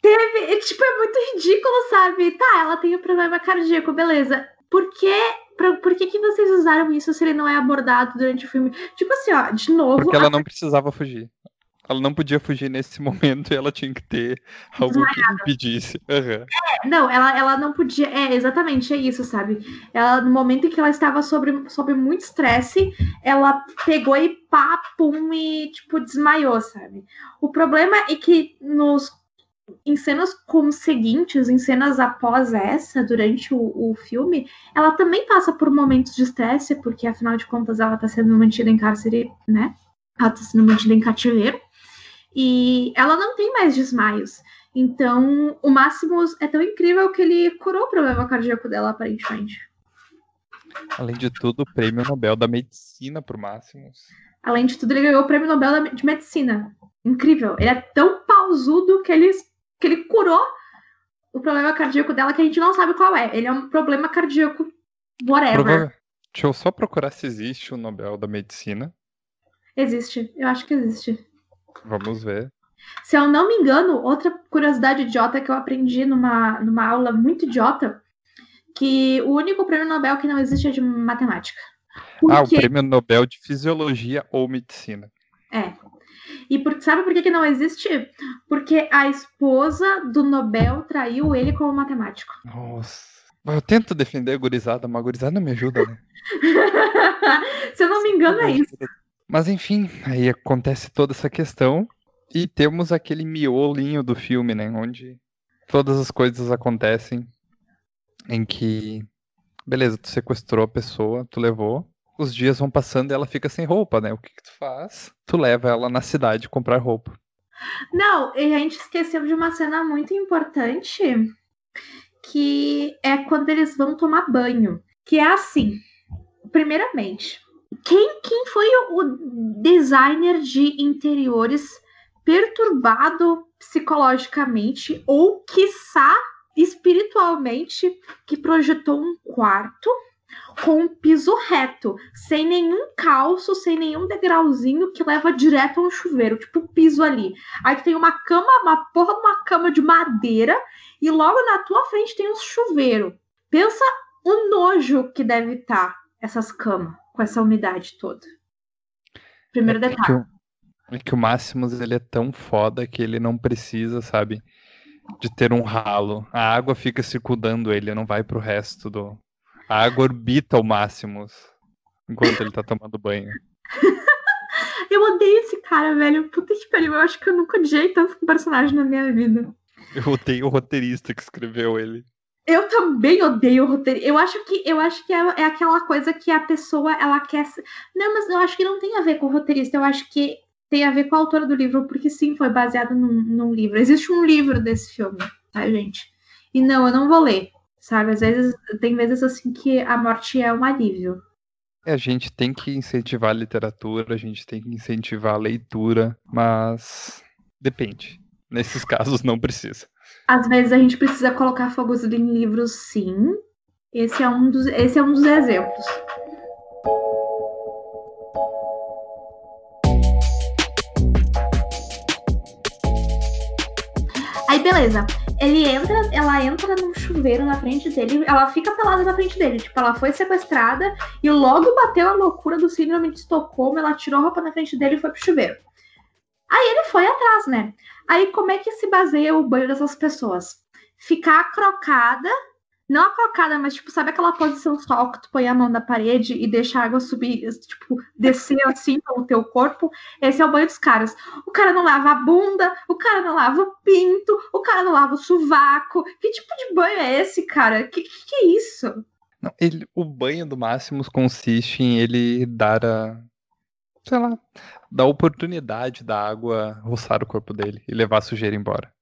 Teve, tipo, é muito ridículo, sabe? Tá, ela tem um problema cardíaco, beleza. Por que Pra, por que, que vocês usaram isso se ele não é abordado durante o filme? Tipo assim, ó, de novo. Porque ela a... não precisava fugir. Ela não podia fugir nesse momento e ela tinha que ter algo que impedisse. Uhum. É, não, ela, ela não podia. É, exatamente, é isso, sabe? Ela, no momento em que ela estava sob, sob muito estresse, ela pegou e pá, pum, e, tipo, desmaiou, sabe? O problema é que nos. Em cenas como seguintes, em cenas após essa, durante o, o filme, ela também passa por momentos de estresse, porque afinal de contas ela está sendo mantida em cárcere, né? Ela está sendo mantida em cativeiro e ela não tem mais desmaios. Então, o Máximos é tão incrível que ele curou o problema cardíaco dela, aparentemente. Além de tudo, o prêmio Nobel da Medicina pro Máximos. Além de tudo, ele ganhou o prêmio Nobel de Medicina. Incrível. Ele é tão pausudo que ele, que ele curou o problema cardíaco dela que a gente não sabe qual é. Ele é um problema cardíaco whatever. Prova... Deixa eu só procurar se existe o Nobel da Medicina. Existe. Eu acho que existe. Vamos ver. Se eu não me engano, outra curiosidade idiota que eu aprendi numa, numa aula muito idiota, que o único prêmio Nobel que não existe é de matemática. Porque... Ah, o prêmio Nobel de Fisiologia ou Medicina. É. E por, sabe por que, que não existe? Porque a esposa do Nobel traiu ele como matemático. Nossa. Eu tento defender a gurizada, mas a gurizada não me ajuda, né? Se eu não me engano, é isso. Mas enfim, aí acontece toda essa questão e temos aquele miolinho do filme, né? Onde todas as coisas acontecem em que, beleza, tu sequestrou a pessoa, tu levou, os dias vão passando e ela fica sem roupa, né? O que, que tu faz? Tu leva ela na cidade comprar roupa. Não, e a gente esqueceu de uma cena muito importante, que é quando eles vão tomar banho. Que é assim, primeiramente, quem, quem foi o designer de interiores perturbado psicologicamente ou, quiçá, espiritualmente, que projetou um quarto com um piso reto, sem nenhum calço, sem nenhum degrauzinho que leva direto a um chuveiro, tipo piso ali. Aí tem uma cama, uma porra de uma cama de madeira, e logo na tua frente tem um chuveiro. Pensa o nojo que deve estar tá essas camas com essa umidade toda. Primeiro é detalhe. Que o, é que o Máximos ele é tão foda que ele não precisa, sabe, de ter um ralo. A água fica circundando ele, não vai pro resto do. A água orbita o Máximos enquanto ele tá tomando banho. Eu odeio esse cara, velho. Puta que pariu. Eu acho que eu nunca odiei tanto um personagem na minha vida. Eu odeio o roteirista que escreveu ele. Eu também odeio roteiro. Eu acho que eu acho que é, é, aquela coisa que a pessoa ela quer. Não, mas eu acho que não tem a ver com o roteirista. Eu acho que tem a ver com a autora do livro, porque sim, foi baseado num, num livro. Existe um livro desse filme, tá, gente? E não, eu não vou ler. Sabe? Às vezes tem vezes assim que a morte é um alívio. A gente tem que incentivar a literatura, a gente tem que incentivar a leitura, mas depende. Nesses casos não precisa. Às vezes a gente precisa colocar fogos em livros, sim. Esse é um dos, esse é um dos exemplos. Aí beleza ele entra, ela entra num chuveiro na frente dele, ela fica pelada na frente dele. Tipo, ela foi sequestrada e logo bateu a loucura do síndrome de Estocolmo, ela tirou a roupa na frente dele e foi pro chuveiro. Aí ele foi atrás, né? Aí como é que se baseia o banho dessas pessoas? Ficar crocada não a cocada, mas, tipo, sabe aquela posição só que tu põe a mão na parede e deixa a água subir, tipo, descer assim pelo teu corpo? Esse é o banho dos caras. O cara não lava a bunda, o cara não lava o pinto, o cara não lava o sovaco. Que tipo de banho é esse, cara? Que que, que é isso? Não, ele, o banho do Máximos consiste em ele dar a. sei lá. dar a oportunidade da água roçar o corpo dele e levar a sujeira embora.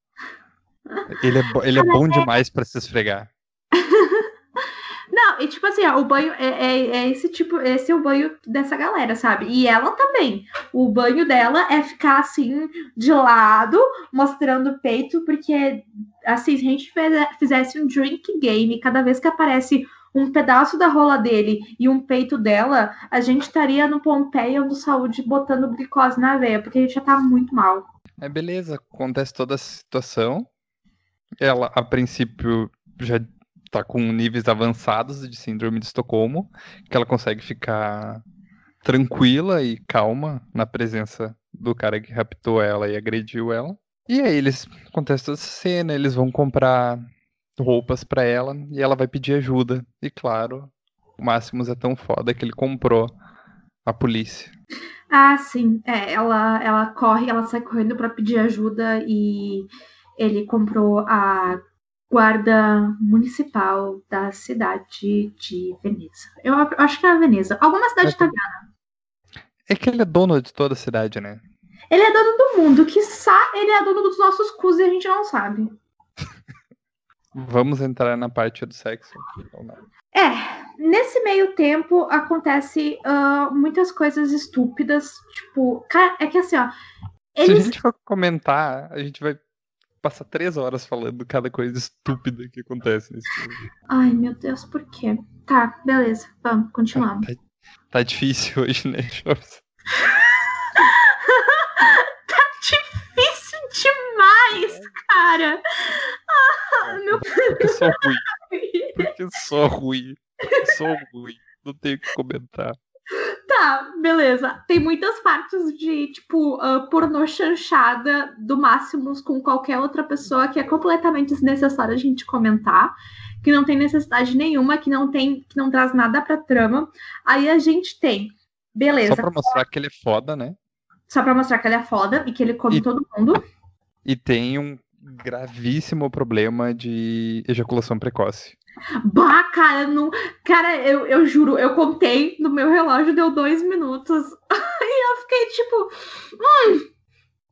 Ele é, ele é bom demais para se esfregar. Não, e tipo assim, ó, o banho é, é, é, esse tipo, esse é o banho dessa galera, sabe? E ela também. O banho dela é ficar assim, de lado, mostrando o peito, porque assim, se a gente fizesse um drink game, cada vez que aparece um pedaço da rola dele e um peito dela, a gente estaria no Pompeia do Saúde botando glicose na veia, porque a gente já tá muito mal. É beleza, acontece toda a situação. Ela, a princípio, já tá com níveis avançados de síndrome de Estocolmo, que ela consegue ficar tranquila e calma na presença do cara que raptou ela e agrediu ela. E aí eles acontece essa cena, eles vão comprar roupas para ela e ela vai pedir ajuda. E claro, o Máximos é tão foda que ele comprou a polícia. Ah, sim. É, ela, ela corre, ela sai correndo para pedir ajuda e ele comprou a guarda municipal da cidade de Veneza. Eu acho que é a Veneza. Alguma cidade é italiana. É que ele é dono de toda a cidade, né? Ele é dono do mundo. Que ele é dono dos nossos cus e a gente não sabe. Vamos entrar na parte do sexo. É, nesse meio tempo acontece uh, muitas coisas estúpidas. Tipo, cara, é que assim, ó. Eles... Se a gente for comentar, a gente vai passar três horas falando cada coisa estúpida que acontece nesse filme. Ai, meu Deus, por quê? Tá, beleza, vamos, continuamos. Tá, tá, tá difícil hoje, né, Jobs? tá difícil demais, cara. Ah, meu... Porque sou ruim. Porque sou ruim. Sou ruim. Não tenho o que comentar. Tá, beleza. Tem muitas partes de, tipo, uh, pornô chanchada do Máximos com qualquer outra pessoa que é completamente desnecessário a gente comentar, que não tem necessidade nenhuma, que não tem, que não traz nada pra trama. Aí a gente tem, beleza. Só pra mostrar que ele é foda, né? Só pra mostrar que ele é foda e que ele come e, todo mundo. E tem um gravíssimo problema de ejaculação precoce. Bah, cara, não... cara eu, eu juro, eu contei no meu relógio, deu dois minutos. e eu fiquei tipo.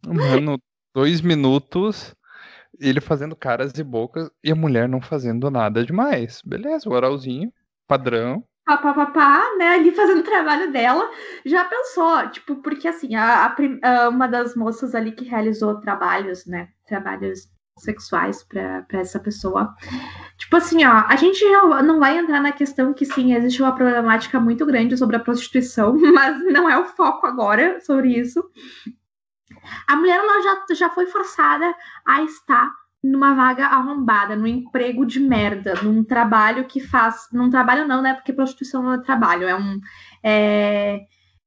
Hum. Mano, dois minutos, ele fazendo caras e bocas e a mulher não fazendo nada demais. Beleza, o oralzinho, padrão. Papapá, né, ali fazendo o trabalho dela, já pensou, tipo, porque assim, a, a, uma das moças ali que realizou trabalhos, né, trabalhos sexuais para essa pessoa. Tipo assim, ó, a gente não vai entrar na questão que sim, existe uma problemática muito grande sobre a prostituição, mas não é o foco agora sobre isso. A mulher ela já, já foi forçada a estar numa vaga arrombada, num emprego de merda, num trabalho que faz. Num trabalho não, né? Porque prostituição não é trabalho, é um. É,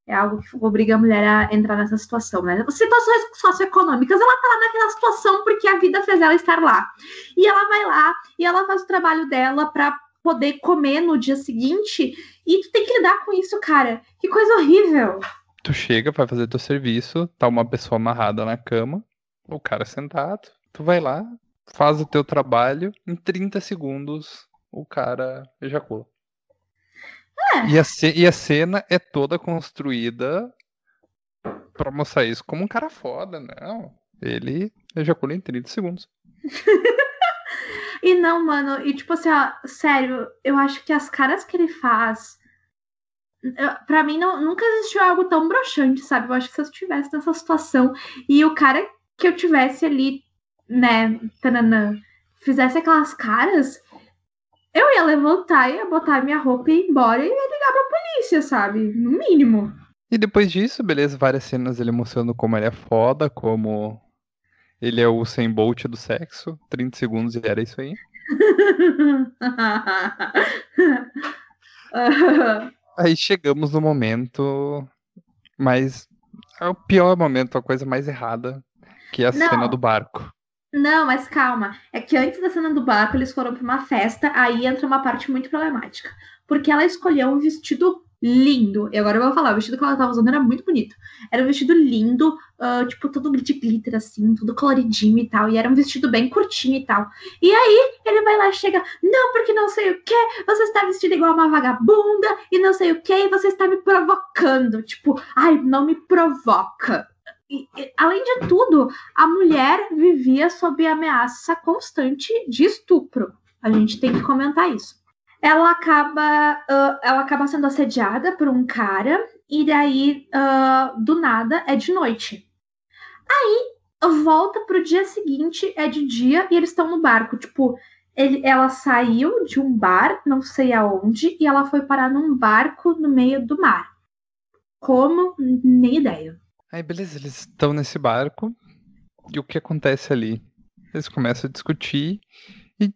é algo que obriga a mulher a entrar nessa situação, né? Situações socioeconômicas, ela tá lá naquela situação porque a vida fez ela estar lá. E ela vai lá e ela faz o trabalho dela para poder comer no dia seguinte e tu tem que lidar com isso, cara. Que coisa horrível. Tu chega, vai fazer teu serviço, tá uma pessoa amarrada na cama, o cara sentado, tu vai lá, faz o teu trabalho, em 30 segundos o cara ejacula. É. E, a, e a cena é toda construída pra mostrar isso como um cara foda, não. Ele ejacula em 30 segundos. E não, mano, e tipo assim, ó, sério, eu acho que as caras que ele faz. Pra mim, não, nunca existiu algo tão broxante, sabe? Eu acho que se eu estivesse nessa situação e o cara que eu tivesse ali, né, tananã, fizesse aquelas caras, eu ia levantar, ia botar minha roupa e ir embora e ia ligar pra polícia, sabe? No mínimo. E depois disso, beleza, várias cenas ele mostrando como ele é foda, como ele é o Usain Bolt do sexo. 30 segundos e era isso aí. Aí chegamos no momento mais. É o pior momento, a coisa mais errada, que é a Não. cena do barco. Não, mas calma. É que antes da cena do barco, eles foram pra uma festa, aí entra uma parte muito problemática. Porque ela escolheu um vestido lindo. E agora eu vou falar, o vestido que ela tava usando era muito bonito. Era um vestido lindo, ah, tipo, todo de glitter, assim, tudo coloridinho e tal. E era um vestido bem curtinho e tal. E aí, ele vai lá e chega, não, porque não sei o que, você está vestida igual uma vagabunda, e não sei o que, e você está me provocando. Tipo, ai, não me provoca. Além de tudo, a mulher vivia sob ameaça constante de estupro. A gente tem que comentar isso. Ela acaba, ah, ela acaba sendo assediada por um cara, e daí, ah, do nada, é de noite. Aí, volta pro dia seguinte, é de dia, e eles estão no barco. Tipo, ele- ela saiu de um bar, não sei aonde, e ela foi parar num barco no meio do mar. Como? Nem ideia. Aí, beleza, eles estão nesse barco. E o que acontece ali? Eles começam a discutir e,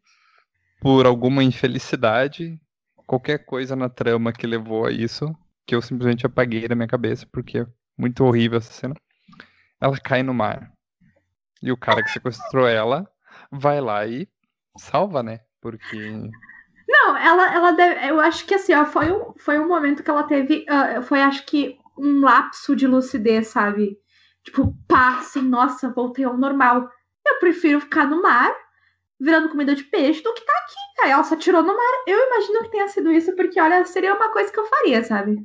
por alguma infelicidade, qualquer coisa na trama que levou a isso, que eu simplesmente apaguei da minha cabeça, porque é muito horrível essa cena, ela cai no mar. E o cara que sequestrou ela vai lá e salva, né? Porque Não, ela, ela deve, eu acho que assim, ó, foi um, foi um momento que ela teve, ah, foi acho que um lapso de lucidez, sabe? Tipo, pá, assim, nossa, voltei ao normal. Eu prefiro ficar no mar, virando comida de peixe, do que tá aqui. Aí ela só tirou no mar. Eu imagino que tenha sido isso, porque, olha, seria uma coisa que eu faria, sabe?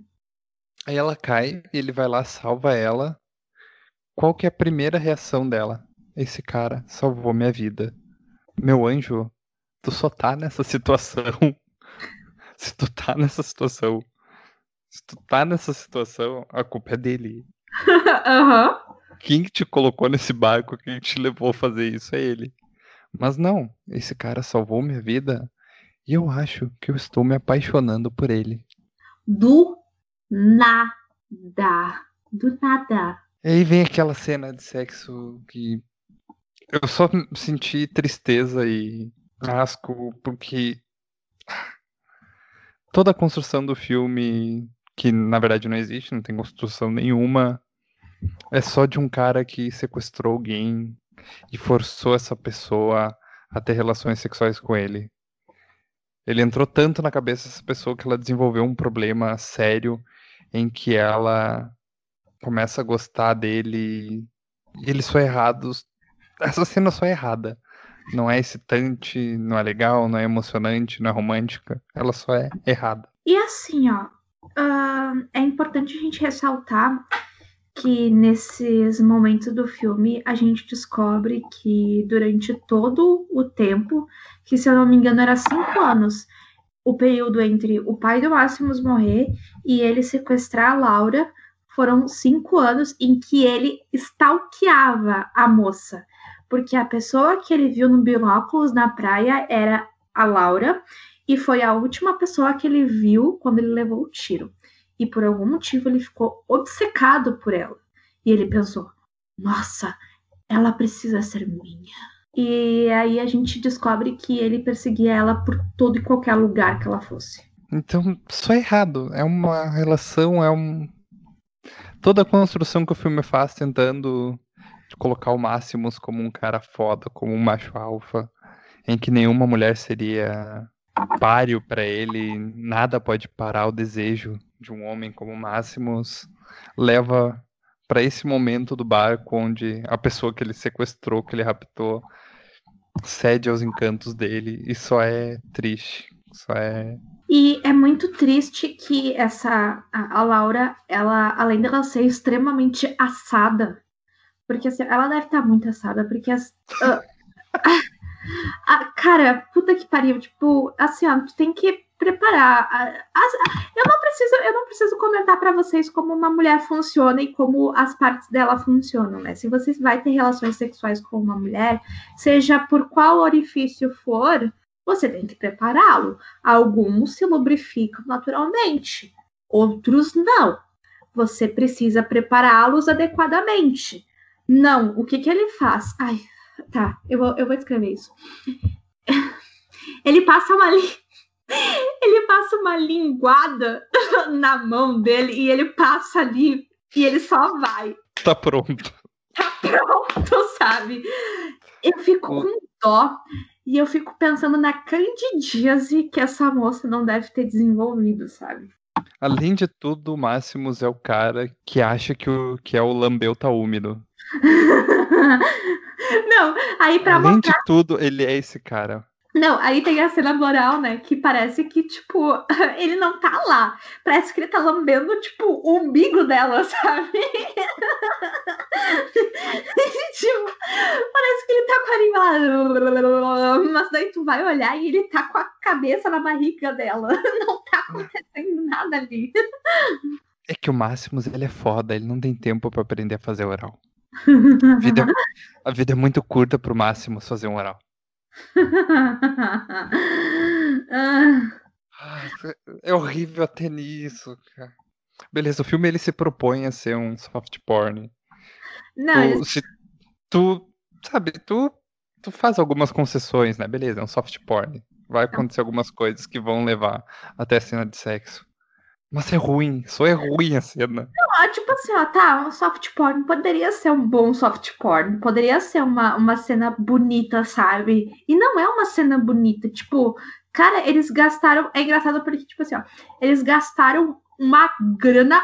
Aí ela cai, ele vai lá, salva ela. Qual que é a primeira reação dela? Esse cara salvou minha vida. Meu anjo, tu só tá nessa situação. Se tu tá nessa situação. Se tu tá nessa situação, a culpa é dele. Aham. Quem que te colocou nesse barco, quem te levou a fazer isso é ele. Mas não, esse cara salvou minha vida e eu acho que eu estou me apaixonando por ele. Do nada. Do nada. E aí vem aquela cena de sexo que eu só senti tristeza e asco porque toda a construção do filme, que na verdade não existe, não tem construção nenhuma, é só de um cara que sequestrou alguém e forçou essa pessoa a ter relações sexuais com ele. Ele entrou tanto na cabeça dessa pessoa que ela desenvolveu um problema sério em que ela começa a gostar dele e eles são errados. Essa cena só é errada. Não é excitante, não é legal, não é emocionante, não é romântica. Ela só é errada. E assim, ó, ahn, é importante a gente ressaltar que nesses momentos do filme a gente descobre que durante todo o tempo, que se eu não me engano era cinco anos, o período entre o pai do Máximos morrer e ele sequestrar a Laura, foram cinco anos em que ele stalkeava a moça. Porque a pessoa que ele viu no binóculos na praia era a Laura, e foi a última pessoa que ele viu quando ele levou o tiro. E por algum motivo ele ficou obcecado por ela. E ele pensou: nossa, ela precisa ser minha. E aí a gente descobre que ele perseguia ela por todo e qualquer lugar que ela fosse. Então, só é errado. É uma relação, é um. Toda a construção que o filme faz tentando colocar o Máximos como um cara foda, como um macho alfa, em que nenhuma mulher seria páreo pra ele, nada pode parar o desejo de um homem como o Máximos. leva para esse momento do barco onde a pessoa que ele sequestrou, que ele raptou, cede aos encantos dele e só é triste, só é e é muito triste que essa a, a Laura, ela além dela ser extremamente assada, porque assim, ela deve estar muito assada, porque as, uh, cara, puta que pariu, tipo, assim, ó, tu tem que preparar. Eu não preciso, eu não preciso comentar para vocês como uma mulher funciona e como as partes dela funcionam, né? Se você vai ter relações sexuais com uma mulher, seja por qual orifício for, você tem que prepará-lo. Alguns se lubrificam naturalmente, outros não. Você precisa prepará-los adequadamente. Não, o que, que ele faz? Ai, tá, eu vou, eu vou escrever isso. Ele passa uma li... ele passa uma linguada na mão dele e ele passa ali e ele só vai. Tá pronto. Tá pronto, sabe? Eu fico com dó e eu fico pensando na candidíase que essa moça não deve ter desenvolvido, sabe? Além de tudo, o Máximos é o cara que acha que, o, que é o lambeu tá úmido. não, aí pra Além mostrar... de tudo, ele é esse cara. Não, aí tem a cena moral, né? Que parece que, tipo, ele não tá lá. Parece que ele tá lambendo, tipo, o umbigo dela, sabe? tipo, parece que ele tá com a língua Mas daí tu vai olhar e ele tá com a cabeça na barriga dela. Não tá acontecendo nada ali. É que o Máximos, ele é foda. Ele não tem tempo para aprender a fazer oral. A vida, é, a vida é muito curta pro Máximos fazer um oral. é horrível até nisso, cara. Beleza, o filme ele se propõe a ser um soft porn. Não, tu, se, tu sabe, tu, tu faz algumas concessões, né? Beleza, é um soft porn. Vai acontecer algumas coisas que vão levar até a cena de sexo. Mas é ruim, só é ruim a cena. Não, tipo assim, ó, tá, um soft porn poderia ser um bom soft porn, poderia ser uma, uma cena bonita, sabe? E não é uma cena bonita, tipo, cara, eles gastaram, é engraçado porque, tipo assim, ó, eles gastaram uma grana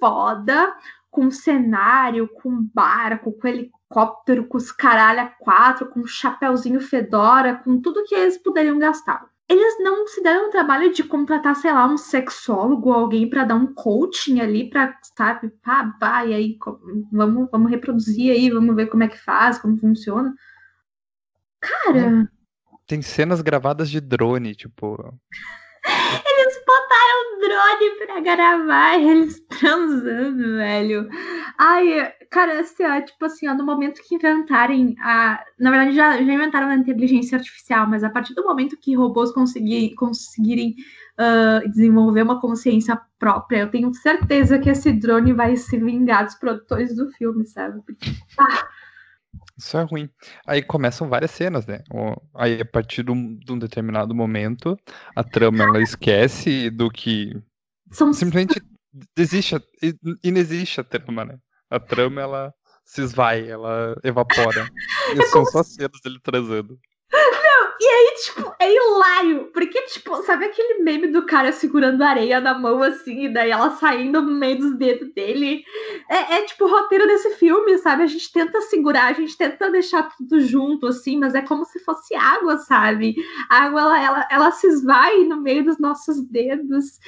foda com cenário, com barco, com helicóptero, com os caralho a quatro, com chapéuzinho fedora, com tudo que eles poderiam gastar eles não se deram o trabalho de contratar, sei lá, um sexólogo ou alguém para dar um coaching ali para, sabe, pá, pá, e aí vamos, vamos reproduzir aí, vamos ver como é que faz, como funciona. Cara. Tem cenas gravadas de drone, tipo. Eles botaram drone pra gravar eles transando, velho. Ai, cara, assim, ó, tipo assim, ó, no momento que inventarem a. Na verdade, já, já inventaram a inteligência artificial, mas a partir do momento que robôs conseguir, conseguirem uh, desenvolver uma consciência própria, eu tenho certeza que esse drone vai se vingar dos produtores do filme, sabe? Ah. Isso é ruim. Aí começam várias cenas, né? Aí, a partir de um, de um determinado momento, a trama ela esquece do que. São... Simplesmente desiste, inexiste a trama, né? A trama, ela se esvai, ela evapora. E é são só cenas dele transando. E aí, tipo, é hilário. Porque, tipo, sabe aquele meme do cara segurando areia na mão assim, e daí ela saindo no meio dos dedos dele? É, é, tipo o roteiro desse filme, sabe? A gente tenta segurar, a gente tenta deixar tudo junto, assim, mas é como se fosse água, sabe? A água, ela, ela, ela se esvai no meio dos nossos dedos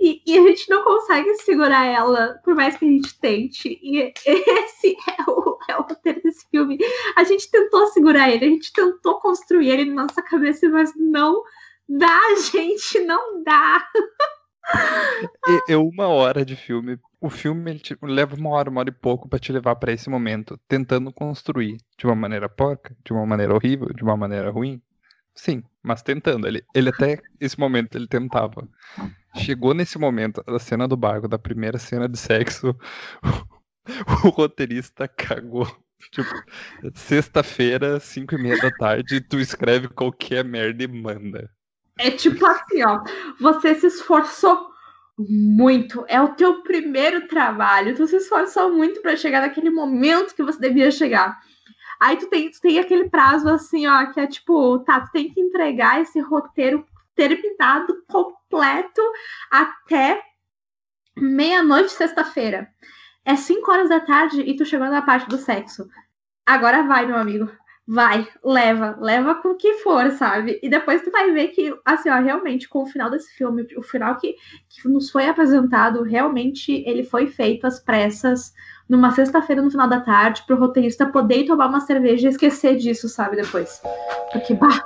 e, e a gente não consegue segurar ela, por mais que a gente tente. E esse é o, o roteiro desse filme. A gente tentou segurar ele, a gente tentou construir ele na nossa cabeça, mas não dá, gente, não dá. É uma hora de filme. O filme leva uma hora, uma hora e pouco para te levar para esse momento, tentando construir de uma maneira porca, de uma maneira horrível, de uma maneira ruim. Sim, mas tentando. Ele, ele até esse momento ele tentava. Chegou nesse momento, a cena do barco, da primeira cena de sexo, o roteirista cagou Tipo, sexta-feira, cinco e meia da tarde, tu escreve qualquer merda e manda. É tipo assim, ó. Você se esforçou muito. É o teu primeiro trabalho. Tu se esforçou muito para chegar naquele momento que você devia chegar. Aí tu tem, tu tem aquele prazo assim, ó, que é tipo, tá, tu tem que entregar esse roteiro terminado, completo, até Meia-noite, sexta-feira. É 5 horas da tarde e tu chegou na parte do sexo. Agora vai, meu amigo. Vai, leva, leva com o que for, sabe? E depois tu vai ver que, assim, ó, realmente, com o final desse filme, o final que, que nos foi apresentado, realmente ele foi feito às pressas, numa sexta-feira no final da tarde, pro roteirista poder tomar uma cerveja e esquecer disso, sabe? Depois. Porque, bah,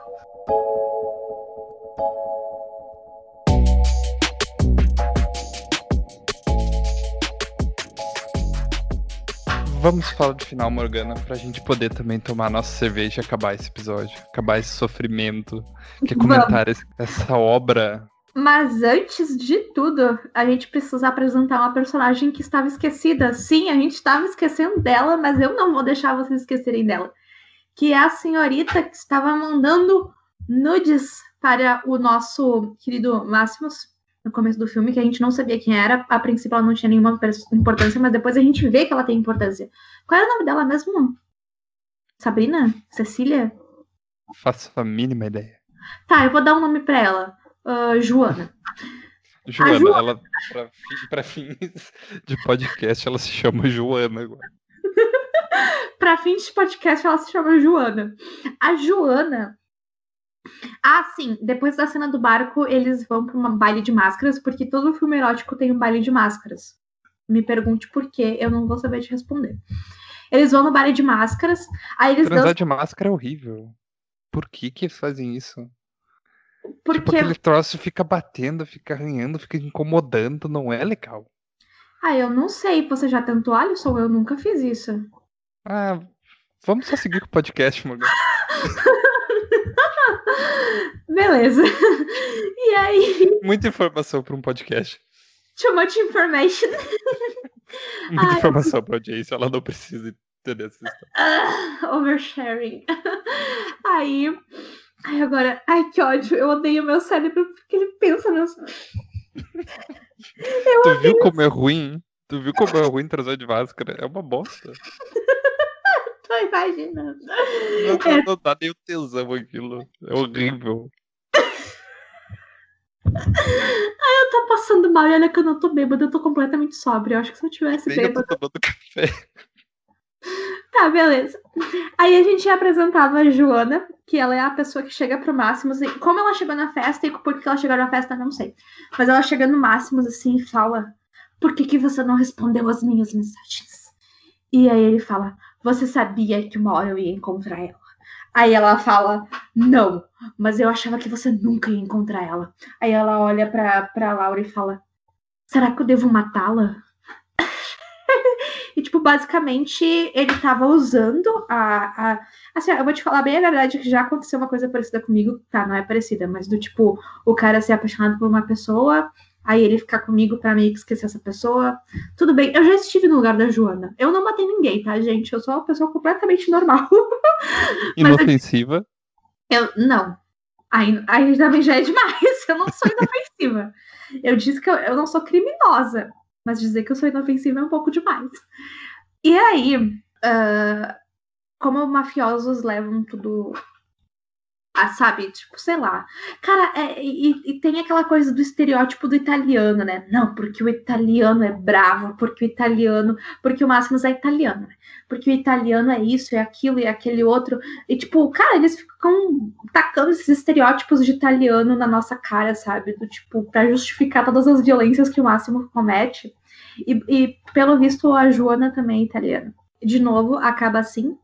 Vamos falar do final, Morgana, pra gente poder também tomar nossa cerveja e acabar esse episódio. Acabar esse sofrimento. Quer comentar esse, essa obra? Mas antes de tudo, a gente precisa apresentar uma personagem que estava esquecida. Sim, a gente estava esquecendo dela, mas eu não vou deixar vocês esquecerem dela. Que é a senhorita que estava mandando nudes para o nosso querido Máximos no começo do filme, que a gente não sabia quem era. A princípio ela não tinha nenhuma importância, mas depois a gente vê que ela tem importância. Qual era o nome dela mesmo? Sabrina? Cecília? Faço a mínima ideia. Tá, eu vou dar um nome pra ela. Uh, Joana. Joana, Joana, ela, pra, pra fins de podcast, ela se chama Joana agora. pra fins de podcast, ela se chama Joana. A Joana, ah, sim. Depois da cena do barco, eles vão para um baile de máscaras, porque todo filme erótico tem um baile de máscaras. Me pergunte por quê, eu não vou saber te responder. Eles vão no baile de máscaras, aí eles Transar de máscara é horrível. Por que que fazem isso? Tipo, porque... Tipo, aquele troço fica batendo, fica arranhando, fica incomodando, não é legal. Ah, eu não sei. Você já tentou, Alisson? Eu nunca fiz isso. Ah, vamos só seguir com o podcast, Morgan. Beleza. E aí. Muita informação para um podcast. Too much information. Muita Ai, informação para audiência, ela não precisa entender essa história. Uh, oversharing. Aí. Ai, agora. Ai, que ódio. Eu odeio meu cérebro porque ele pensa nas. Eu tu viu como é ruim? Tu viu como é ruim trazer de máscara? É uma bosta. Tô imaginando. Não, é... não dá nem o tesão aquilo. É horrível. Ai, eu tô passando mal e olha que eu não tô bêbada, eu tô completamente sóbria. Eu acho que se eu tivesse bêbada. Eu tô tomando café. Tá, beleza. Aí a gente apresentava a Joana, que ela é a pessoa que chega pro Máximos. E como ela chegou na festa e por que ela chegou na festa, não sei. Mas ela chega no Máximos assim e fala: Por que, que você não respondeu as minhas mensagens? E aí ele fala: Você sabia que uma hora eu ia encontrar ela. Aí ela fala: Não, mas eu achava que você nunca ia encontrar ela. Aí ela olha pra, pra Laura e fala: Será que eu devo matá-la? e, tipo, basicamente, ele tava usando a, a. Assim, eu vou te falar bem a verdade que já aconteceu uma coisa parecida comigo. Tá, não é parecida, mas do tipo, o cara ser apaixonado por uma pessoa aí ele ficar comigo para meio que esquecer essa pessoa. Tudo bem, eu já estive no lugar da Joana. Eu não matei ninguém, tá, gente? Eu sou uma pessoa completamente normal. Inofensiva? Eu, não. Aí, aí também já é demais. Eu não sou inofensiva. eu disse que eu, eu não sou criminosa, mas dizer que eu sou inofensiva é um pouco demais. E aí, uh, como mafiosos levam tudo sabe? Tipo, sei lá. Cara, é, e, e, tem aquela coisa do estereótipo do italiano, né? Não, porque o italiano é bravo, porque o italiano. Porque o Máximos é italiano, né? Porque o italiano é isso, é aquilo e é aquele outro. E, tipo, cara, eles ficam tacando esses estereótipos de italiano na nossa cara, sabe? Do tipo, pra justificar todas as violências que o Máximo comete. E, e pelo visto, a Joana também é italiana. De novo, acaba assim.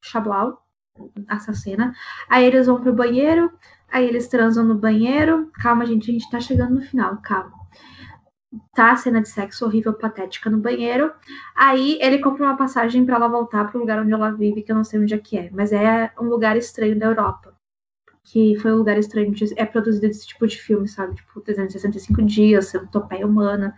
Chablau assassina. Aí eles vão pro banheiro, aí eles transam no banheiro. Calma, gente, a gente tá chegando no final, calma. Tá cena de sexo horrível, patética no banheiro. Aí ele compra uma passagem para ela voltar pro lugar onde ela vive, que eu não sei onde é que é, mas é um lugar estranho da Europa. Que foi um lugar estranho, de, é produzido esse tipo de filme, sabe? Tipo, 365 dias, centopeia humana.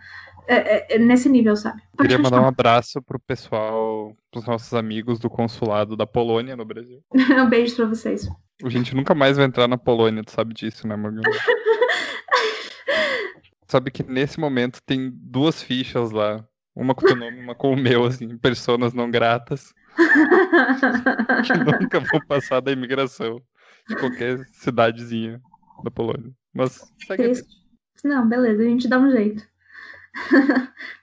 É, é, é, nesse nível, sabe? Pode Queria mandar um abraço pro pessoal, pros nossos amigos do consulado da Polônia no Brasil. um beijo pra vocês. A gente nunca mais vai entrar na Polônia, tu sabe disso, né, Morgan? sabe que nesse momento tem duas fichas lá. Uma com o teu nome, uma com o meu, assim, personas não gratas. que nunca vão passar da imigração de qualquer cidadezinha da Polônia. Mas segue Não, beleza, a gente dá um jeito.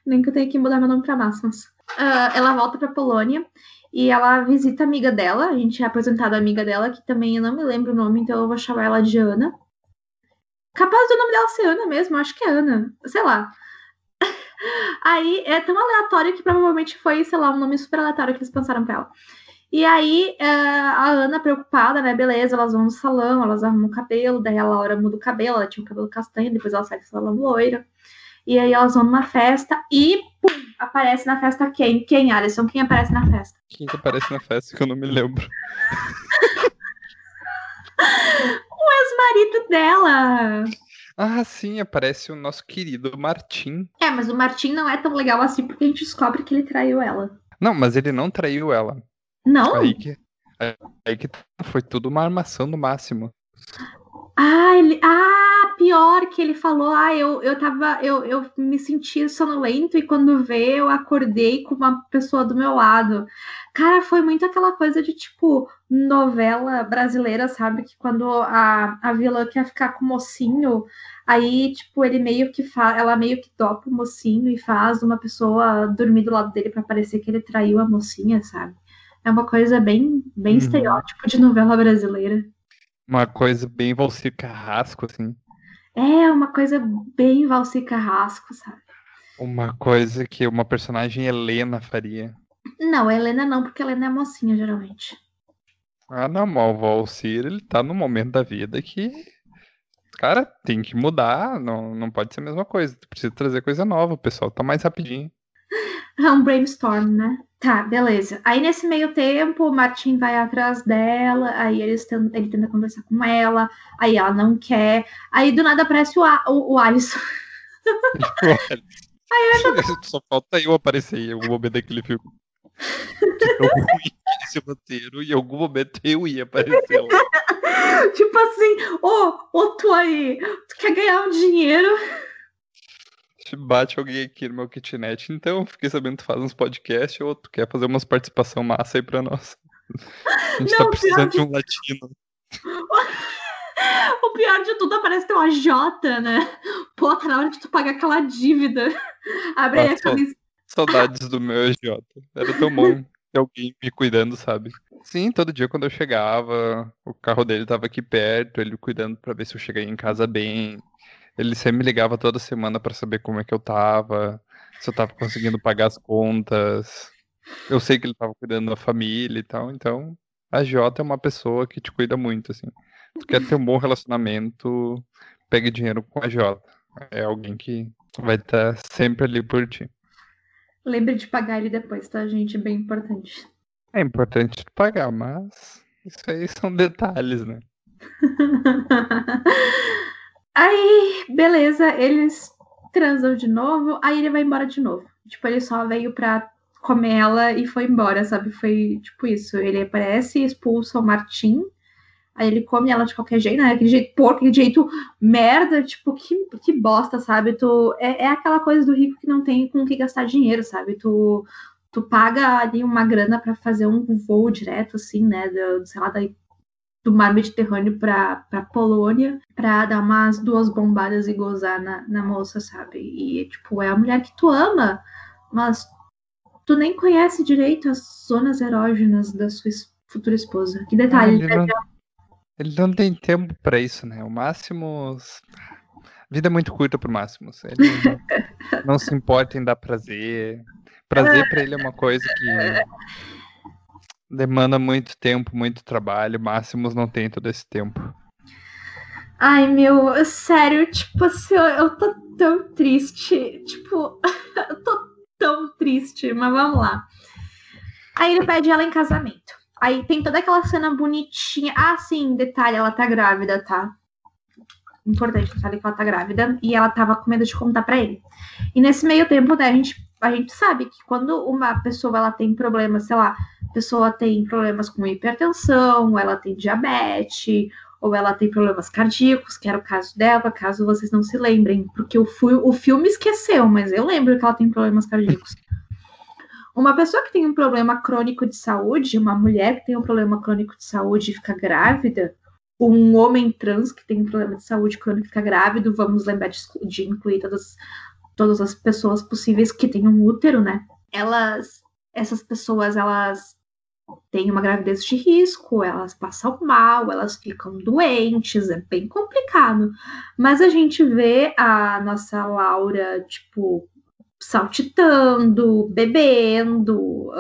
Nem que eu tenha que mudar meu nome pra Máximas. Uh, ela volta pra Polônia e ela visita a amiga dela. A gente é apresentado a amiga dela, que também eu não me lembro o nome, então eu vou chamar ela de Ana. Capaz do nome dela ser Ana mesmo, acho que é Ana. Sei lá. Aí é tão aleatório que provavelmente foi, sei lá, um nome super aleatório que eles pensaram pra ela. E aí, uh, a Ana preocupada, né? Beleza, elas vão no salão, elas arrumam o cabelo, daí a Laura muda o cabelo, ela tinha o cabelo castanho, depois ela sai do salão loira. E aí elas vão numa festa e pum, aparece na festa quem? Quem, Alisson? Quem aparece na festa? Quem que aparece na festa que eu não me lembro? o ex-marido dela. Ah, sim, aparece o nosso querido Martim. É, mas o Martim não é tão legal assim porque a gente descobre que ele traiu ela. Não, mas ele não traiu ela. Não? Aí que, aí que foi tudo uma armação no máximo. Ah, ele. Ah, pior que ele falou. Ah, eu, eu tava. Eu, eu me senti sonolento e quando vê, eu acordei com uma pessoa do meu lado. Cara, foi muito aquela coisa de tipo novela brasileira, sabe? Que quando a, a vilã quer ficar com o mocinho, aí, tipo, ele meio que faz. Ela meio que topa o mocinho e faz uma pessoa dormir do lado dele para parecer que ele traiu a mocinha, sabe? É uma coisa bem, bem uhum. estereótipo de novela brasileira. Uma coisa bem Valci Carrasco, assim. É, uma coisa bem Valci Carrasco, sabe? Uma coisa que uma personagem Helena faria. Não, Helena não, porque Helena é mocinha, geralmente. Ah, não, mas o Valcir, ele tá no momento da vida que. Cara, tem que mudar, não, não pode ser a mesma coisa. Tu precisa trazer coisa nova, o pessoal tá mais rapidinho. É um brainstorm, né? Tá, beleza. Aí nesse meio tempo, o Martin vai atrás dela, aí eles ele tenta conversar com ela, aí ela não quer. Aí do nada aparece o, o, o Alisson. aí eu Só falta eu aparecer em algum momento daquele filme. Eu esse roteiro e em algum momento eu ia aparecer lá. tipo assim, ô, oh, ô tu aí, tu quer ganhar um dinheiro? Bate alguém aqui no meu kitnet, então fiquei sabendo que tu faz uns podcasts ou tu quer fazer umas participação massa aí pra nós. A gente tá Não, tá precisando de um latino. O pior de tudo aparece ter uma J, né? Pô, tá na hora de tu pagar aquela dívida. Abre aí a camisa. Saudades do meu J. Era tão bom ter alguém me cuidando, sabe? Sim, todo dia quando eu chegava, o carro dele tava aqui perto, ele cuidando para ver se eu cheguei em casa bem, ele sempre me ligava toda semana para saber como é que eu tava, se eu tava conseguindo pagar as contas. Eu sei que ele tava cuidando da família e tal, então a Jota é uma pessoa que te cuida muito, assim. Tu quer ter um bom relacionamento, pegue dinheiro com a Jota. É alguém que vai estar sempre ali por ti. Lembre de pagar ele depois, tá, gente? É bem importante. É importante pagar, mas isso aí são detalhes, né? Aí, beleza, eles transam de novo, aí ele vai embora de novo. Tipo, ele só veio pra comer ela e foi embora, sabe? Foi tipo isso. Ele aparece, expulsa o Martim, aí ele come ela de qualquer jeito, né? Aquele jeito porco, aquele jeito merda, tipo, que, que bosta, sabe? Tu, é, é aquela coisa do rico que não tem com o que gastar dinheiro, sabe? Tu, tu paga ali uma grana para fazer um voo direto, assim, né? Do, sei lá, da do mar Mediterrâneo para Polônia para dar umas duas bombadas e gozar na, na moça, sabe? E, tipo, é a mulher que tu ama, mas tu nem conhece direito as zonas erógenas da sua futura esposa. Que detalhe, ele, não, ele não tem tempo para isso, né? O Máximo. A vida é muito curta pro Máximo. Ele não, não se importa em dar prazer. Prazer para ele é uma coisa que Demanda muito tempo, muito trabalho. Máximos não tem todo esse tempo. Ai, meu, sério, tipo assim, eu, tô tão triste. Tipo, eu tô tão triste, mas vamos lá. Aí ele pede ela em casamento. Aí tem toda aquela cena bonitinha. Ah, sim, detalhe, ela tá grávida, tá? Importante que ela tá grávida. E ela tava com medo de contar pra ele. E nesse meio tempo, né, a gente, a gente sabe que quando uma pessoa ela tem problema, sei lá, a pessoa tem problemas com hipertensão, ela tem diabetes, ou ela tem problemas cardíacos, que era o caso dela, caso vocês não se lembrem, porque o, o filme esqueceu, mas eu lembro que ela tem problemas cardíacos. Uma pessoa que tem um problema crônico de saúde, uma mulher que tem um problema crônico de saúde e fica grávida, um homem trans que tem um problema de saúde e fica grávido, vamos lembrar de, de incluir todas todas as pessoas possíveis que têm um útero, né? Elas, essas pessoas, elas têm uma gravidez de risco, elas passam mal, elas ficam doentes, é bem complicado. Mas a gente vê a nossa Laura, tipo, saltitando, bebendo,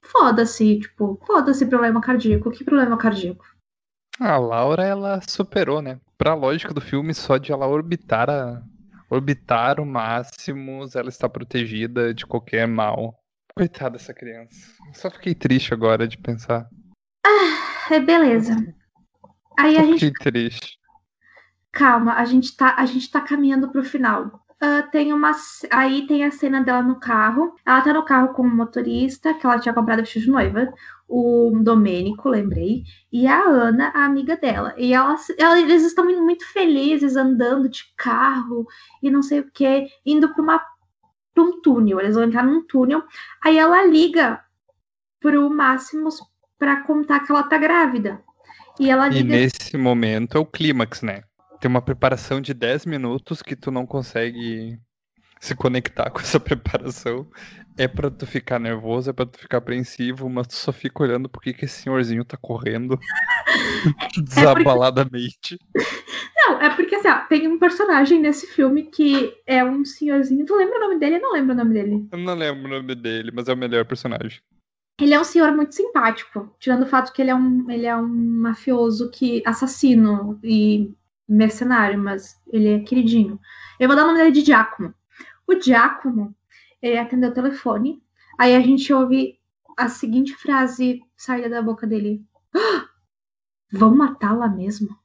foda-se, tipo, foda-se problema cardíaco, que problema cardíaco? A Laura, ela superou, né? Pra lógica do filme, só de ela orbitar a, orbitar o máximo, ela está protegida de qualquer mal. Coitada dessa criança. Só fiquei triste agora de pensar. Ah, é beleza. Aí Só a gente. fiquei triste. Calma, a gente tá, a gente tá caminhando pro final. Uh, tem uma. Aí tem a cena dela no carro. Ela tá no carro com o motorista, que ela tinha comprado vestido de noiva. O Domênico, lembrei. E a Ana, a amiga dela. E elas, eles estão muito felizes andando de carro e não sei o que, indo pra, uma, pra um túnel. Eles vão entrar num túnel. Aí ela liga pro Máximos pra contar que ela tá grávida. E ela E liga. nesse momento é o clímax, né? Tem uma preparação de 10 minutos que tu não consegue se conectar com essa preparação. É pra tu ficar nervoso, é pra tu ficar apreensivo, mas tu só fica olhando por que esse senhorzinho tá correndo desabaladamente. Não, é porque assim, ó, tem um personagem nesse filme que é um senhorzinho. Tu lembra o nome dele? Eu não lembro o nome dele. Eu não lembro o nome dele, mas é o melhor personagem. Ele é um senhor muito simpático, tirando o fato que ele é um, ele é um mafioso que assassino e mercenário, mas ele é queridinho. Eu vou dar o nome dele de Giacomo. O Giacomo, ele atendeu o telefone, aí a gente ouve a seguinte frase sair da boca dele: "Ah, Vão matá-la mesmo?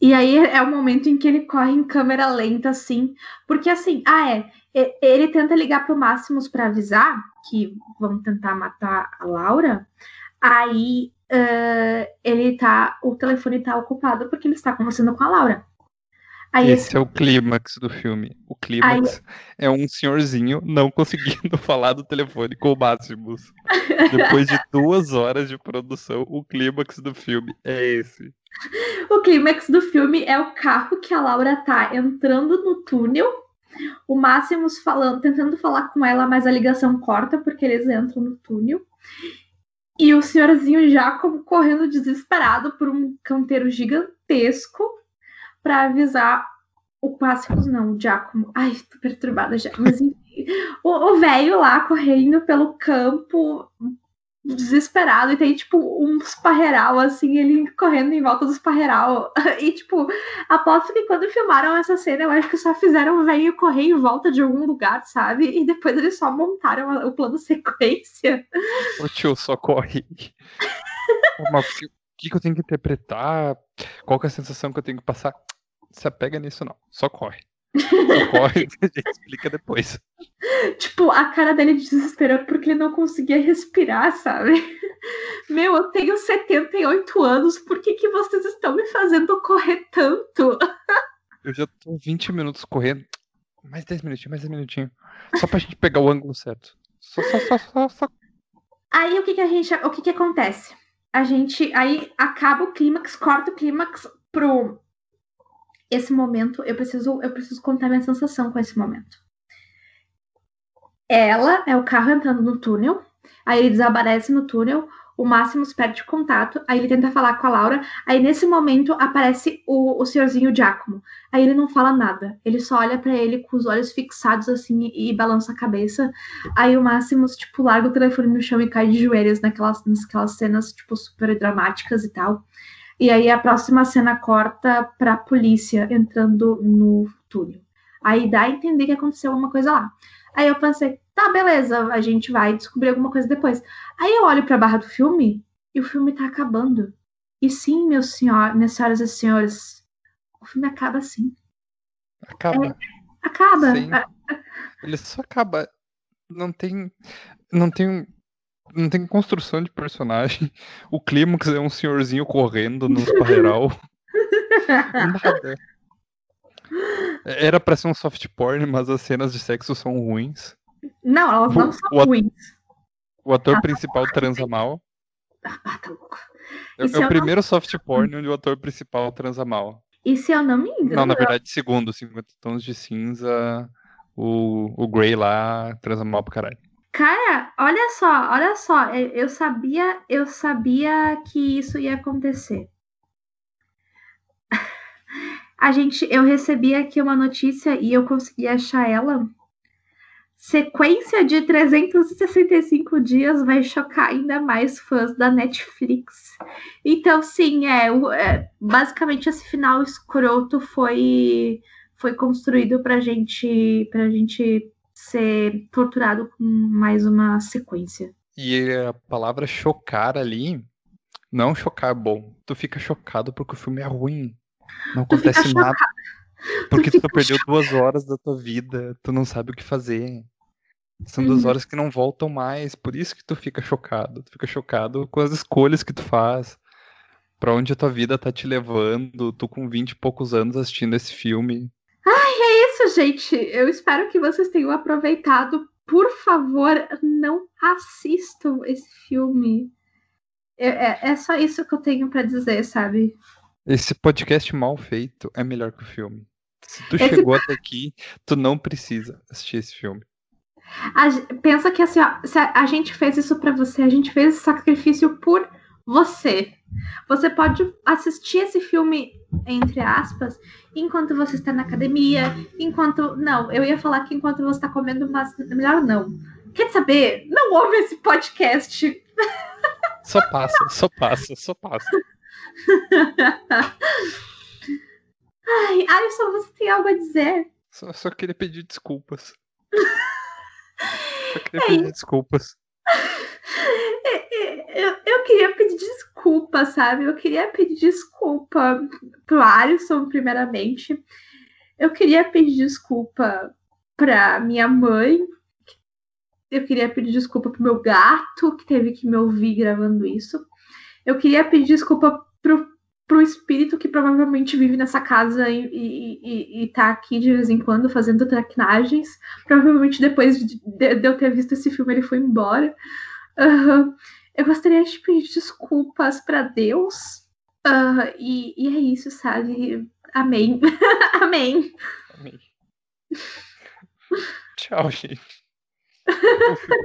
E aí é o momento em que ele corre em câmera lenta, assim, porque assim, ah, é, ele tenta ligar pro Máximos para avisar que vão tentar matar a Laura, aí eh, ele tá, o telefone tá ocupado porque ele está conversando com a Laura. Aí Esse é o clímax do filme. O clímax é um senhorzinho não conseguindo falar do telefone com o Máximos. Depois de duas horas de produção, o clímax do filme é esse. O clímax do filme é o carro que a Laura tá entrando no túnel, o Máximos falando, tentando falar com ela, mas a ligação corta porque eles entram no túnel. E o senhorzinho Jacob correndo desesperado por um canteiro gigantesco para avisar o Clássicos, não, o Giacomo. Ai, tô perturbada já. Mas enfim, o velho lá correndo pelo campo, desesperado, e tem, tipo, uns parreiral, assim, ele correndo em volta dos parreiral. E, tipo, aposto que quando filmaram essa cena, eu acho que só fizeram o velho correr em volta de algum lugar, sabe? E depois eles só montaram o plano sequência. O tio só corre. Mas o que que eu tenho que interpretar? Qual que é a sensação que eu tenho que passar? Se apega nisso, não. Só corre. Só corre que a gente explica depois. Tipo, a cara dele de desespero porque ele não conseguia respirar, sabe? Meu, eu tenho 78 anos, por que, que vocês estão me fazendo correr tanto? Eu já tô 20 minutos correndo. Mais 10 minutinhos, mais 10 minutinhos. Só pra gente pegar o ângulo certo. Só, só, só, só, só. Aí o que que a gente, o que que acontece? A gente, aí acaba o clímax, corta o clímax pro esse momento, eu preciso, eu preciso contar minha sensação com esse momento. Ela é o carro entrando no túnel, aí ele desaparece no túnel, o Máximos perde contato, aí ele tenta falar com a Laura, aí nesse momento aparece o, o senhorzinho Giacomo. Aí ele não fala nada, ele só olha pra ele com os olhos fixados assim e, e balança a cabeça. Aí o Máximos, tipo, larga o telefone no chão e cai de joelhos naquelas, naquelas cenas, tipo, super dramáticas e tal. E aí a próxima cena corta pra polícia entrando no túnel. Aí dá a entender que aconteceu alguma coisa lá. Aí eu pensei, tá, beleza, a gente vai descobrir alguma coisa depois. Aí eu olho pra barra do filme e o filme tá acabando. E sim, meus senhor, minhas senhoras e senhores, o filme acaba assim. Acaba. Acaba. Sim. Ele só acaba. Não tem. Não tem. Não tem construção de personagem. O clímax é um senhorzinho correndo nos parreiral. Nada. Era pra ser um soft porn, mas as cenas de sexo são ruins. Não, elas não são O- ruins. O ator principal transa mal. Ah, tá louco. É, é o não- primeiro soft porn onde o ator principal transa mal. E se eu não me engano, Não, na verdade, segundo, 50 tons de cinza. o, o Grey lá transa mal pro caralho. Cara, olha só, olha só, eu sabia, eu sabia que isso ia acontecer. A gente, eu recebi aqui uma notícia e eu consegui achar ela. Sequência de 365 dias vai chocar ainda mais fãs da Netflix. Então, sim, é, é basicamente esse final escroto foi foi construído pra gente pra gente ser torturado com mais uma sequência. E a palavra chocar ali, não chocar bom. Tu fica chocado porque o filme é ruim. Não acontece nada. Porque tu, tu perdeu chocado. duas horas da tua vida, tu não sabe o que fazer. São duas uhum. horas que não voltam mais, por isso que tu fica chocado. Tu fica chocado com as escolhas que tu faz. Pra onde a tua vida tá te levando, tu com 20 e poucos anos assistindo esse filme. Isso, gente. Eu espero que vocês tenham aproveitado. Por favor, não assistam esse filme. É, é, é só isso que eu tenho para dizer, sabe? Esse podcast mal feito é melhor que o filme. Se tu esse... chegou até aqui, tu não precisa assistir esse filme. A, pensa que assim, ó, se a, a gente fez isso para você, a gente fez esse sacrifício por você. Você pode assistir esse filme, entre aspas, enquanto você está na academia, enquanto. Não, eu ia falar que enquanto você está comendo, mas melhor não. Quer saber? Não ouve esse podcast. Só passa, só passa, só passa. Ai, Alisson, você tem algo a dizer? Só, só queria pedir desculpas. só queria pedir desculpas. Eu, eu queria pedir desculpa, sabe? Eu queria pedir desculpa pro Alisson, primeiramente. Eu queria pedir desculpa pra minha mãe. Eu queria pedir desculpa pro meu gato, que teve que me ouvir gravando isso. Eu queria pedir desculpa pro, pro espírito que provavelmente vive nessa casa e, e, e, e tá aqui de vez em quando fazendo traquinagens. Provavelmente depois de, de eu ter visto esse filme, ele foi embora. Uh, eu gostaria de pedir desculpas para Deus. Uh, e, e, é isso, sabe? Amém. Amém. Amém. Tchau, gente.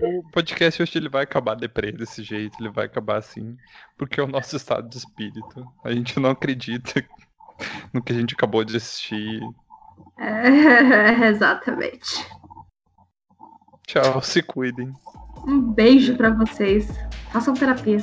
O, podcast hoje ele vai acabar deprê desse jeito, ele vai acabar assim, porque é o nosso estado de espírito. A gente não acredita no que a gente acabou de assistir. É, exatamente. Tchau, se cuidem. Um beijo para vocês. Façam terapia.